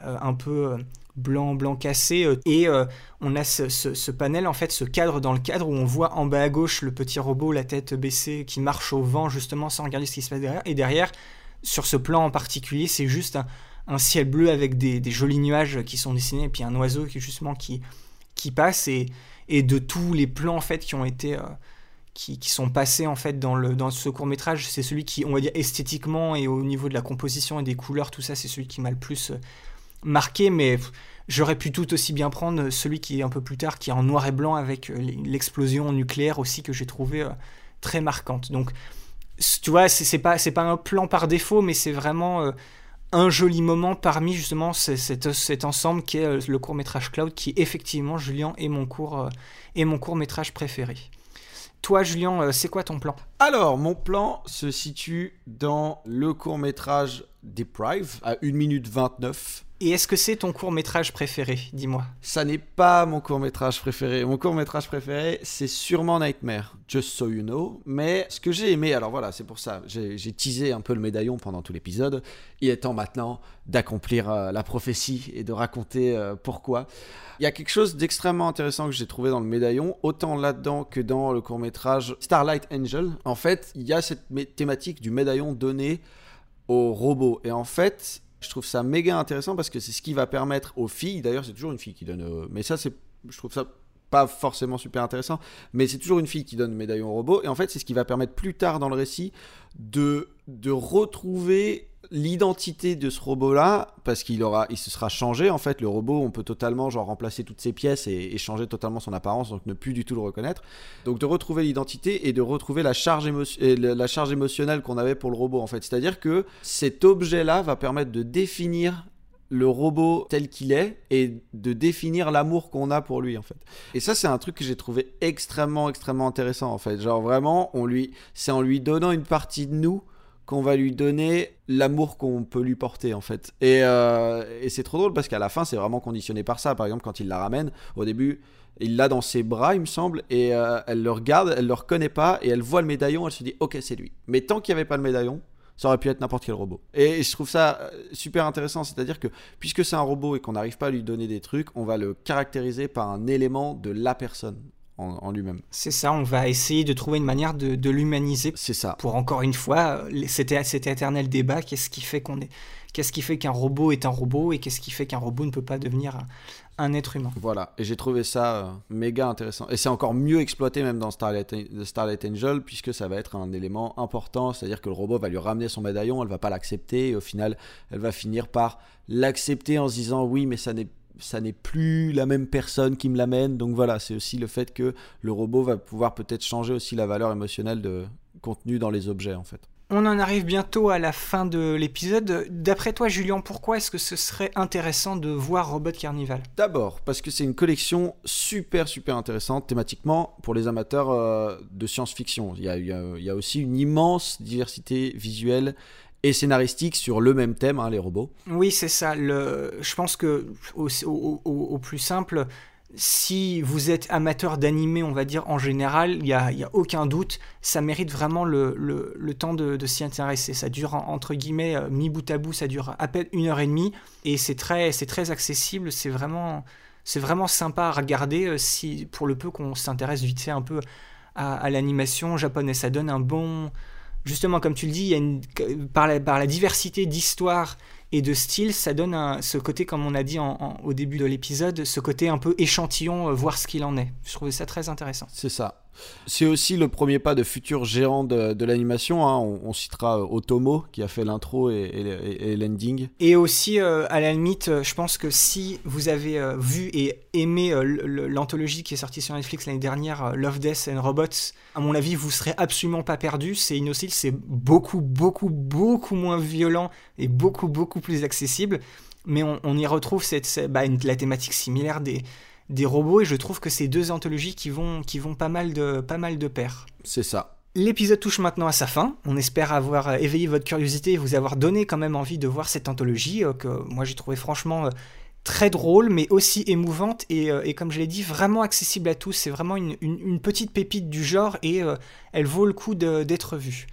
un peu euh, blanc, blanc cassé, euh, et euh, on a ce, ce- panel, en fait, ce cadre dans le cadre où on voit en bas à gauche le petit robot, la tête baissée, qui marche au vent justement sans regarder ce qui se passe derrière. Et derrière, sur ce plan en particulier, c'est juste un, ciel bleu avec des, des jolis nuages qui sont dessinés, et puis un oiseau qui justement qui, qui passe, et, et de tous les plans en fait qui ont été euh, qui, qui sont passés en fait dans, le, dans ce court métrage, c'est celui qui, on va dire esthétiquement et au niveau de la composition et des couleurs, tout ça, c'est celui qui m'a le plus euh, marqué, mais j'aurais pu tout aussi bien prendre celui qui est un peu plus tard, qui est en noir et blanc avec euh, l'explosion nucléaire aussi que j'ai trouvé euh, très marquante. Donc, tu vois, c'est pas, c'est pas un plan par défaut, mais c'est vraiment euh, un joli moment parmi justement ce- cet, ensemble qui est le court métrage Cloud, qui effectivement, Julien, est mon court, mon court métrage préféré. Toi, Julien, c'est quoi ton plan? Alors, mon plan se situe dans le court métrage Deprive à 1 minute 29. Et est-ce que c'est ton court métrage préféré Dis-moi? Ça n'est pas mon court métrage préféré. Mon court métrage préféré, c'est sûrement Nightmare, Just So You Know. Mais ce que j'ai aimé, alors voilà, c'est pour ça, j'ai teasé un peu le médaillon pendant tout l'épisode. Il est temps maintenant d'accomplir euh, la prophétie et de raconter euh, pourquoi. Il y a quelque chose d'extrêmement intéressant que j'ai trouvé dans le médaillon, autant là-dedans que dans le court métrage Starlight Angel. En fait, il y a cette thématique du médaillon donné aux robots. Et en fait, je trouve ça méga intéressant parce que c'est ce qui va permettre aux filles, d'ailleurs c'est toujours une fille qui donne, euh, mais ça c'est, je trouve ça pas forcément super intéressant, mais c'est toujours une fille qui donne médaillon au robot, et en fait c'est ce qui va permettre plus tard dans le récit de retrouver l'identité de ce robot-là, parce qu'il aura, il se sera changé en fait, le robot, on peut totalement genre remplacer toutes ses pièces et, changer totalement son apparence, donc ne plus du tout le reconnaître. Donc de retrouver l'identité et de retrouver la charge, le- la charge émotionnelle qu'on avait pour le robot en fait. C'est-à-dire que cet objet-là va permettre de définir le robot tel qu'il est et de définir l'amour qu'on a pour lui en fait. Et ça c'est un truc que j'ai trouvé extrêmement extrêmement intéressant en fait. Genre vraiment on lui c'est en lui donnant une partie de nous qu'on va lui donner l'amour qu'on peut lui porter en fait. Et, euh, et c'est trop drôle parce qu'à la fin c'est vraiment conditionné par ça. Par exemple quand il la ramène au début il l'a dans ses bras il me semble et euh, elle le regarde, elle le reconnaît pas et elle voit le médaillon, elle se dit ok c'est lui. Mais tant qu'il n'y avait pas le médaillon ça aurait pu être n'importe quel robot. Et je trouve ça euh, super intéressant, c'est-à-dire que puisque c'est un robot et qu'on n'arrive pas à lui donner des trucs, on va le caractériser par un élément de la personne en, en lui-même. C'est ça, on va essayer de trouver une manière de, de l'humaniser C'est ça. pour encore une fois euh, les- cet, cet éternel débat qu'est-ce qui fait qu'on est qu'est-ce qui fait qu'un robot est un robot et qu'est-ce qui fait qu'un robot ne peut pas devenir un, un être humain? Voilà, et j'ai trouvé ça euh, méga intéressant. Et c'est encore mieux exploité même dans Starlight, Starlight Angel, puisque ça va être un élément important, c'est-à-dire que le robot va lui ramener son médaillon, elle va pas l'accepter, et au final, elle va finir par l'accepter en se disant oui, mais ça n'est ça n'est plus la même personne qui me l'amène. Donc voilà, c'est aussi le fait que le robot va pouvoir peut-être changer aussi la valeur émotionnelle de contenu dans les objets en fait. On en arrive bientôt à la fin de l'épisode. D'après toi, Julien, pourquoi est-ce que ce serait intéressant de voir Robot Carnival? D'abord, parce que c'est une collection super super intéressante thématiquement pour les amateurs euh, de science-fiction. Il, il y, a, aussi une immense diversité visuelle et scénaristique sur le même thème, hein, les robots. Oui, c'est ça. Je pense que au, plus simple, si vous êtes amateur d'animé, on va dire en général, il n'y a, y a, aucun doute, ça mérite vraiment le, temps de, s'y intéresser. Ça dure entre guillemets, euh, mi bout à bout, ça dure à peine une heure et demie, et c'est très, très accessible, c'est vraiment, c'est vraiment sympa à regarder euh, si, pour le peu qu'on s'intéresse vite fait un peu à l'animation japonaise. Ça donne un bon, justement comme tu le dis, par, la, diversité d'histoires et de style, ça donne ce côté, comme on a dit au début de l'épisode, ce côté un peu échantillon, euh, voir ce qu'il en est. Je trouvais ça très intéressant. C'est ça. C'est aussi le premier pas de futur gérant de, l'animation. Hein. On, citera euh, Otomo qui a fait l'intro et, l'ending. Et aussi, euh, à la limite, euh, je pense que si vous avez vu et aimé l'anthologie qui est sortie sur Netflix l'année dernière, Love, Death and Robots, à mon avis, vous serez absolument pas perdu. C'est inocile, c'est beaucoup, beaucoup, beaucoup moins violent et beaucoup, beaucoup plus accessible. Mais on, y retrouve cette, bah, la thématique similaire des, des robots et je trouve que c'est deux anthologies qui vont, qui vont pas mal de, pas mal de pair. C'est ça. L'épisode touche maintenant à sa fin. On espère avoir éveillé votre curiosité et vous avoir donné quand même envie de voir cette anthologie euh, que moi j'ai trouvé franchement euh, très drôle mais aussi émouvante et, euh, et comme je l'ai dit vraiment accessible à tous. C'est vraiment une, une, petite pépite du genre et elle vaut le coup d'être vue.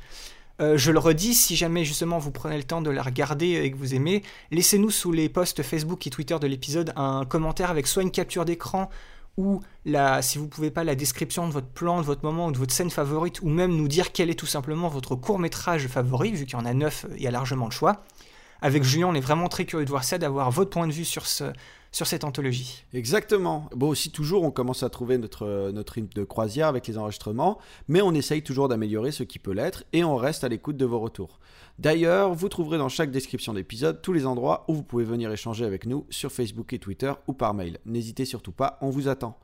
Euh, je le redis, si jamais justement vous prenez le temps de la regarder et que vous aimez, laissez-nous sous les posts Facebook et Twitter de l'épisode un commentaire avec soit une capture d'écran ou la, si vous pouvez pas, la description de votre plan, de votre moment ou de votre scène favorite, ou même nous dire quel est tout simplement votre court métrage favori, vu qu'il y en a neuf, il y a largement le choix. Avec Julien, on est vraiment très curieux de voir ça, d'avoir votre point de vue sur ce, sur cette anthologie. Exactement. Bon, aussi, toujours, on commence à trouver notre, notre rythme de croisière avec les enregistrements, mais on essaye toujours d'améliorer ce qui peut l'être et on reste à l'écoute de vos retours. D'ailleurs, vous trouverez dans chaque description d'épisode tous les endroits où vous pouvez venir échanger avec nous sur Facebook et Twitter ou par mail. N'hésitez surtout pas, on vous attend.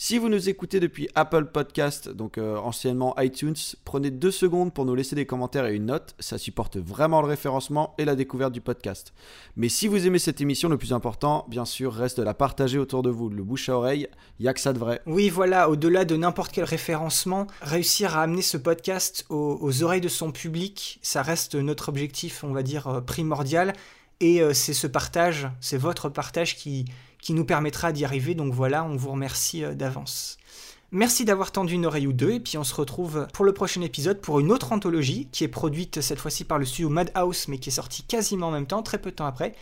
Si vous nous écoutez depuis Apple Podcast, donc euh, anciennement iTunes, prenez deux secondes pour nous laisser des commentaires et une note. Ça supporte vraiment le référencement et la découverte du podcast. Mais si vous aimez cette émission, le plus important, bien sûr, reste de la partager autour de vous. Le bouche à oreille, il n'y a que ça de vrai. Oui, voilà, au-delà de n'importe quel référencement, réussir à amener ce podcast aux, oreilles de son public, ça reste notre objectif, on va dire, euh, primordial. Et euh, c'est ce partage, c'est votre partage qui, qui nous permettra d'y arriver. Donc voilà, on vous remercie euh, d'avance. Merci d'avoir tendu une oreille ou deux, et puis on se retrouve pour le prochain épisode pour une autre anthologie qui est produite cette fois-ci par le studio Madhouse, mais qui est sortie quasiment en même temps, très peu de temps après.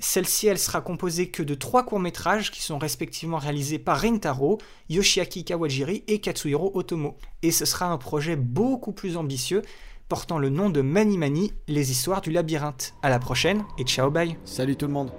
Celle-ci, elle sera composée que de trois courts-métrages qui sont respectivement réalisés par Rintaro, Yoshiaki Kawajiri et Katsuhiro Otomo. Et ce sera un projet beaucoup plus ambitieux, portant le nom de Mani Mani, les histoires du labyrinthe. À la prochaine et ciao bye. Salut tout le monde.